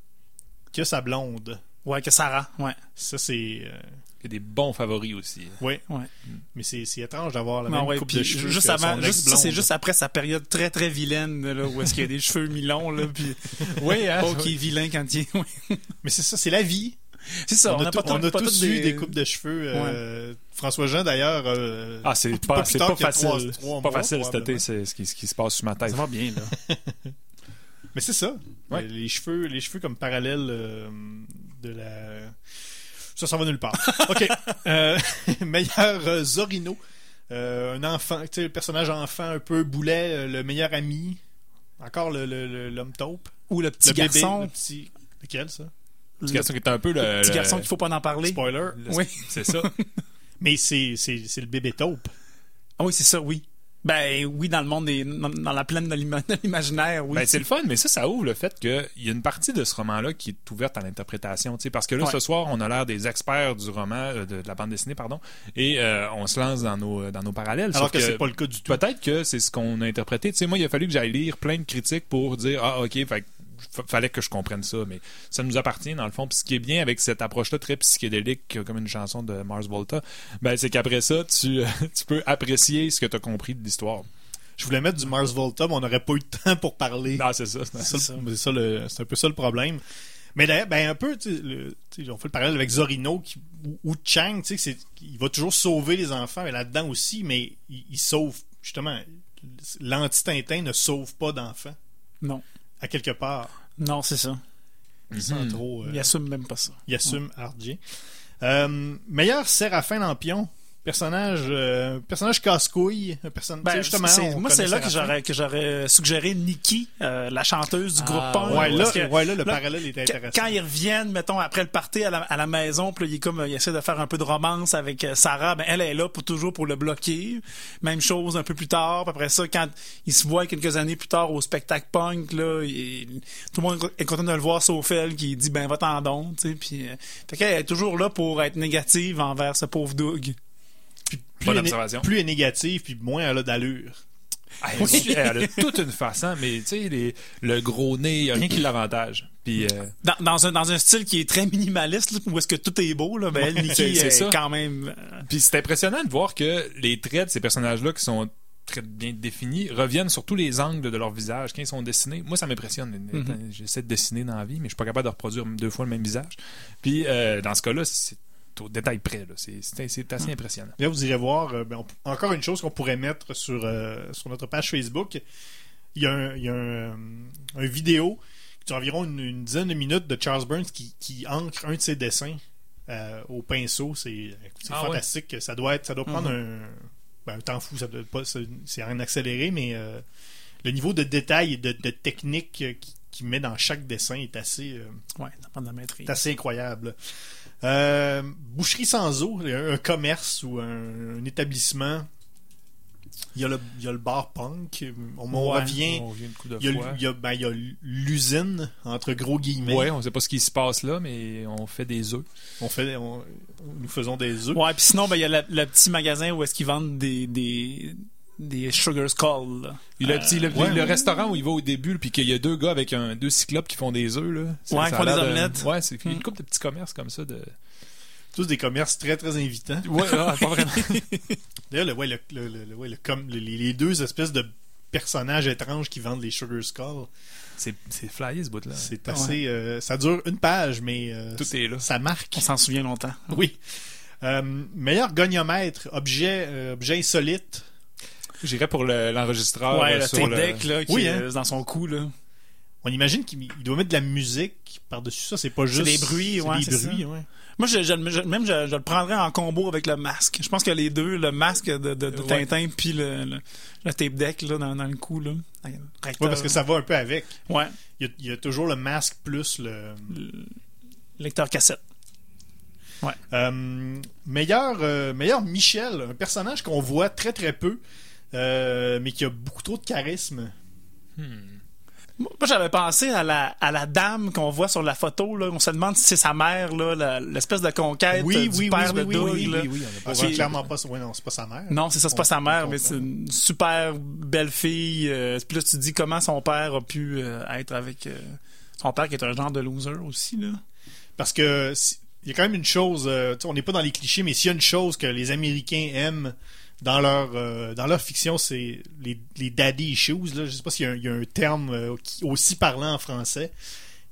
que sa blonde. Ouais, que Sarah. Ouais. Ça c'est euh, Il y a des bons favoris aussi. ouais. Ouais. Mais c'est c'est étrange d'avoir la Non, même ouais, coupe de cheveux juste que avant, son juste, ça, c'est juste après sa période très très vilaine là, où est-ce qu'il y a des cheveux mi-longs là, puis Oui, hein? oh, qui est vilain quand il est. ouais. Mais c'est ça, c'est la vie. C'est ça. on, a, n'a tout- pas, on a pas tous eu des... coupes de cheveux. euh, François Jean d'ailleurs. euh, Ah, c'est pas pas, pas a facile. trois- trois pas mois, facile cet été, c'est ce qui, ce qui se passe sur ma tête. Ça va bien là. Mais c'est ça. Ouais. Euh, Les cheveux, les cheveux comme parallèle euh, de la. Ça, ça va nulle part. ok. Euh, meilleur Zorino. Euh, un enfant, tu sais, personnage enfant un peu boulet, le meilleur ami. Encore le- le- le- l'homme taupe. Ou le petit le bébé, garçon. le petit. Lequel ça? Le Petit garçon qui est un peu le. petit le- garçon qu'il faut pas en parler. Spoiler. le- Oui. C'est ça. Mais c'est c'est- c'est le bébé taupe. Ah oui, c'est ça, oui. Ben oui, dans le monde des. dans, dans la plaine de l'ima- de l'imaginaire, oui. Ben, c'est le fun, mais ça, ça ouvre le fait qu'il y a une partie de ce roman-là qui est ouverte à l'interprétation. tu sais, Parce que là, Ouais. ce soir, on a l'air des experts du roman, euh, de, de la bande dessinée, pardon, et euh, on se lance dans nos, dans nos parallèles. Alors Sauf que, c'est pas le cas du tout. Peut-être que c'est ce qu'on a interprété. Tu sais, moi, il a fallu que j'aille lire plein de critiques pour dire Ah, ok, fait que fa- fallait que je comprenne ça, mais ça nous appartient dans le fond. Puis ce qui est bien avec cette approche-là très psychédélique, euh, comme une chanson de Mars Volta, ben, c'est qu'après ça, tu, euh, tu peux apprécier ce que tu as compris de l'histoire. Je voulais mettre du Mars Volta, mais on n'aurait pas eu de temps pour parler. Non, c'est ça. C'est ça, ça un peu ça le problème. Mais d'ailleurs, ben un peu, tu sais, le- tu sais, on fait le parallèle avec Zorino qui, ou, ou Chang, tu sais, c'est- il va toujours sauver les enfants, mais là-dedans aussi, mais il, il sauve, justement, l'anti-Tintin ne sauve pas d'enfants, Non. À quelque part, Non, c'est ça. sans trop... euh, Il assume même pas ça. il assume Hardien. Euh, meilleur Séraphin Lampion, personnage, euh, personnage casse-couille, un personne, Ben, justement, moi, c'est là que j'aurais, que j'aurais suggéré Nikki, euh, la chanteuse du groupe Ah, punk. Ouais, là, que- ouais, là, le là, parallèle est intéressant. quand ils reviennent, mettons, après le party à la, à la maison, puis il, est comme, euh, il essaie de faire un peu de romance avec euh, Sarah, ben, elle est là pour toujours pour le bloquer. Même chose un peu plus tard. Puis après ça, quand ils se voient quelques années plus tard au spectacle punk, là, il- tout le monde est content de le voir sauf elle qui dit, ben, va-t'en donc, tu sais. Puis, euh, fait qu'elle est toujours là pour être négative envers ce pauvre Doug. Plus, Bonne observation. plus elle est négative, puis moins elle a d'allure. Ah, elle, elle a toute une façon, mais tu sais, les- le gros nez, il n'y a rien qui l'avantage. Puis, euh, Dans, dans un, dans un style qui est très minimaliste, là, où est-ce que tout est beau, là, ben, elle, Nikki, est ça. quand même... euh, puis c'est impressionnant de voir que les traits de ces personnages-là qui sont très bien définis reviennent sur tous les angles de leur visage quand ils sont dessinés. Moi, ça m'impressionne. Mhm. J'essaie de dessiner dans la vie, mais je suis pas capable de reproduire deux fois le même visage. Puis, euh, dans ce cas-là, c'est au détail près. C'est- assez impressionnant. Là, vous irez voir, euh, ben, on- encore une chose qu'on pourrait mettre sur, euh, sur notre page Facebook. Il y a un, il y a un, euh, un vidéo qui dure environ une, une dizaine de minutes de Charles Burns qui, qui ancre un de ses dessins euh, au pinceau. C'est Ah fantastique. Ça doit être, ça doit prendre un, ben, un temps fou. Ça doit pas, c'est c'est en accéléré, mais le niveau de détail et de, de technique qui- qu'il met dans chaque dessin est assez, euh, Ouais, c'est assez incroyable. Euh, boucherie sans eau, un, un commerce ou un, un établissement. Il y, a le, il y a le bar punk. On, on Ouais. revient. On revient une coup de Il y a, fois. il y a- ben, il y a l'usine, entre gros guillemets. Ouais, on sait pas ce qui se passe là, mais on fait des œufs. On fait, on- nous faisons des œufs. Ouais, puis sinon, ben, il y a le, le petit magasin où est-ce qu'ils vendent des, des, des Sugar Skull. là. Il a le, petit- le, ouais, le ouais. restaurant où il va au début, puis qu'il y a deux gars avec un, deux cyclopes qui font des œufs. Là. C'est- Ouais, a font des de- omelettes. Ouais, c'est une Mm. couple de petits commerces comme ça. De... Tous des commerces très, très invitants. Ouais, ah, pas vraiment. D'ailleurs, le, ouais, le, le- le- le- ouais, le com- les, les deux espèces de personnages étranges qui vendent les Sugar Skull, c'est c'est flyé ce bout-là. c'est assez. euh, ça dure une page, mais euh, Tout est là. ça marque. On s'en souvient longtemps. Oui. Euh, meilleur goniomètre, objet, euh, objet insolite. J'irais pour le- l'enregistreur. ouais, euh, le sur tape le- deck, là, qui Oui, est hein. euh, dans son cou, là. On imagine qu'il il doit mettre de la musique par-dessus ça. C'est pas juste. des bruits, ouais, des bruits, ça. ouais. Moi, je, je- je- même, je, je le prendrais en combo avec le masque. Je pense que les deux, le masque de, de, de Ouais. Tintin puis le, le, le tape deck, là, dans, dans le cou, là. Ouais, parce que ça va un peu avec. Ouais. Il y a, il y a toujours le masque plus le. Lecteur cassette. Euh, meilleur, euh, meilleur Michel, un personnage qu'on voit très très peu, euh, mais qui a beaucoup trop de charisme. Hmm. Moi, j'avais pensé à la, à la dame qu'on voit sur la photo. Là. On se demande si c'est sa mère, l'espèce de conquête Oui, oui, du oui, père oui, de oui, Doug. oui, là. oui, oui, on a pas- clairement pas, ouais, non, c'est pas sa mère. Non, c'est ça, c'est pas sa mère, mais c'est une super belle fille. euh, puis là, tu te dis comment son père a pu euh, être avec euh, son père qui est un genre de loser aussi. Là. Parce que si- il y a quand même une chose, on n'est pas dans les clichés, mais s'il y a une chose que les Américains aiment dans leur euh, dans leur fiction, c'est les, les daddy issues. Là. Je sais pas s'il y, a un- il y a un terme euh, qui- aussi parlant en français,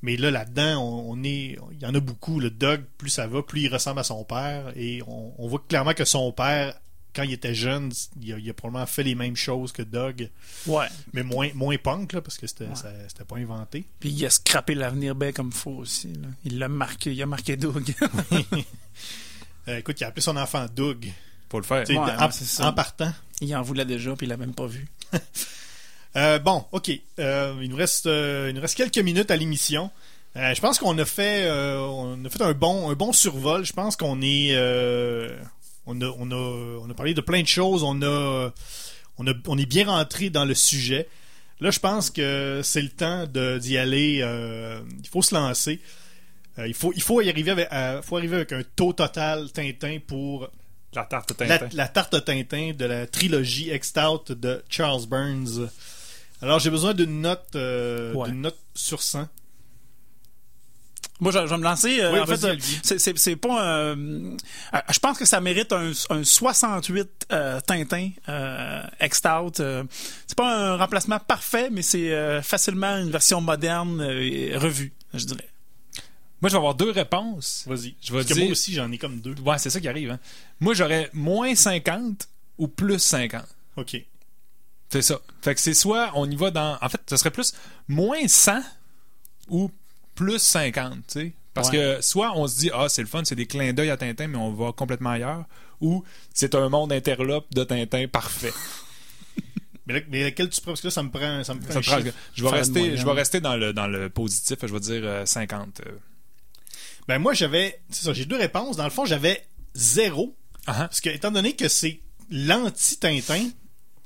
mais là là-dedans, on, on est, il y en a beaucoup. Le Doug, plus ça va, plus il ressemble à son père, et on, on voit clairement que son père, quand il était jeune, il a, il a probablement fait les mêmes choses que Doug, Ouais. mais moins moins punk là, parce que c'était Ouais. pas inventé. Puis il a scrappé l'avenir bien comme faut aussi. Là. Il l'a marqué, il a marqué Doug. Euh, écoute, il a appelé son enfant Doug. Faut le faire. Ouais, en, ça. en partant. il en voulait déjà, puis il l'a même pas vu. Euh, bon, ok. Euh, il nous reste, euh, il nous reste quelques minutes à l'émission. Euh, je pense qu'on a fait, euh, on a fait un bon, un bon survol. Je pense qu'on est, euh, on a, on a, on a parlé de plein de choses. On a, on a, on est bien rentré dans le sujet. Là, je pense que c'est le temps d'y aller. euh, il faut se lancer. Euh, il faut, il faut y arriver avec, euh, faut arriver avec un taux total Tintin pour La tarte Tintin. la tarte Tintin de la trilogie X-Stout de Charles Burns. Alors, j'ai besoin d'une note, euh, Ouais. d'une note sur 100. Moi, je, je vais me lancer. euh, Oui, en fait, euh, c'est- c'est c'est pas un. euh, je pense que ça mérite un, un 68 euh, Tintin euh, euh, c'est pas un remplacement parfait, mais c'est euh, facilement une version moderne et revue, je dirais. Moi, je vais avoir deux réponses. Vas-y. Je vais Parce que moi aussi, j'en ai comme deux. Ouais, c'est ça qui arrive. hein. Moi, j'aurais moins 50 ou plus 50. OK. C'est ça. Fait que c'est soit on y va dans. En fait, ce serait plus moins 100 ou plus 50, tu sais. Parce Ouais. que soit on se dit, ah, c'est le fun, c'est des clins d'œil à Tintin, mais on va complètement ailleurs, ou c'est un monde interlope de Tintin parfait. Mais, mais lequel tu prends? Parce que là, ça me prend, ça me prend Ça un me prend- chiffre. je vais rester, je vais rester dans le, dans le positif, je vais dire euh, 50. euh. Ben, moi, j'avais, c'est ça, j'ai deux réponses. Dans le fond, j'avais zéro. Ah. Parce que, étant donné que c'est l'anti-Tintin,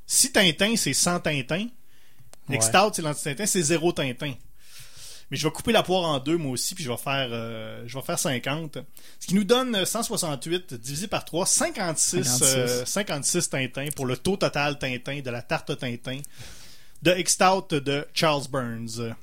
si Tintin, c'est 100 Tintin, Ouais. X-Stout, c'est l'anti-Tintin, c'est zéro Tintin. Mais je vais couper la poire en deux, moi aussi, puis je vais faire, euh, je vais faire 50. Ce qui nous donne 168 divisé par 3, 56, 56. euh, 56 Tintin pour le taux total Tintin de la tarte Tintin de X-Stout de Charles Burns.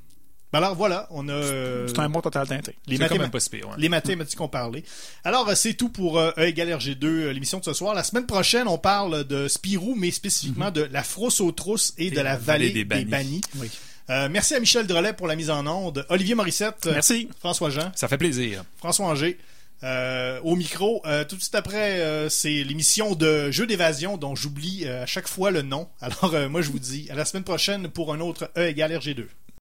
Ben alors voilà, on a euh, C'est un bon total Tintin. les, quand même pas si pire, ouais. les mathématiques ont parlé. Alors, euh, c'est tout pour euh, E égale RG2, euh, l'émission de ce soir. La semaine prochaine, on parle de Spirou, mais spécifiquement de la frousse aux trousses et, de la vallée des, bannis. Oui. Euh, merci à Michel Drolet pour la mise en onde. Olivier Morissette. euh, Merci. François Jean. Ça fait plaisir. François Anger. euh, au micro, Euh, tout de suite après, euh, c'est l'émission de Jeux d'évasion dont j'oublie euh, à chaque fois le nom. Alors, euh, moi, je vous dis à la semaine prochaine pour un autre E égale RG2.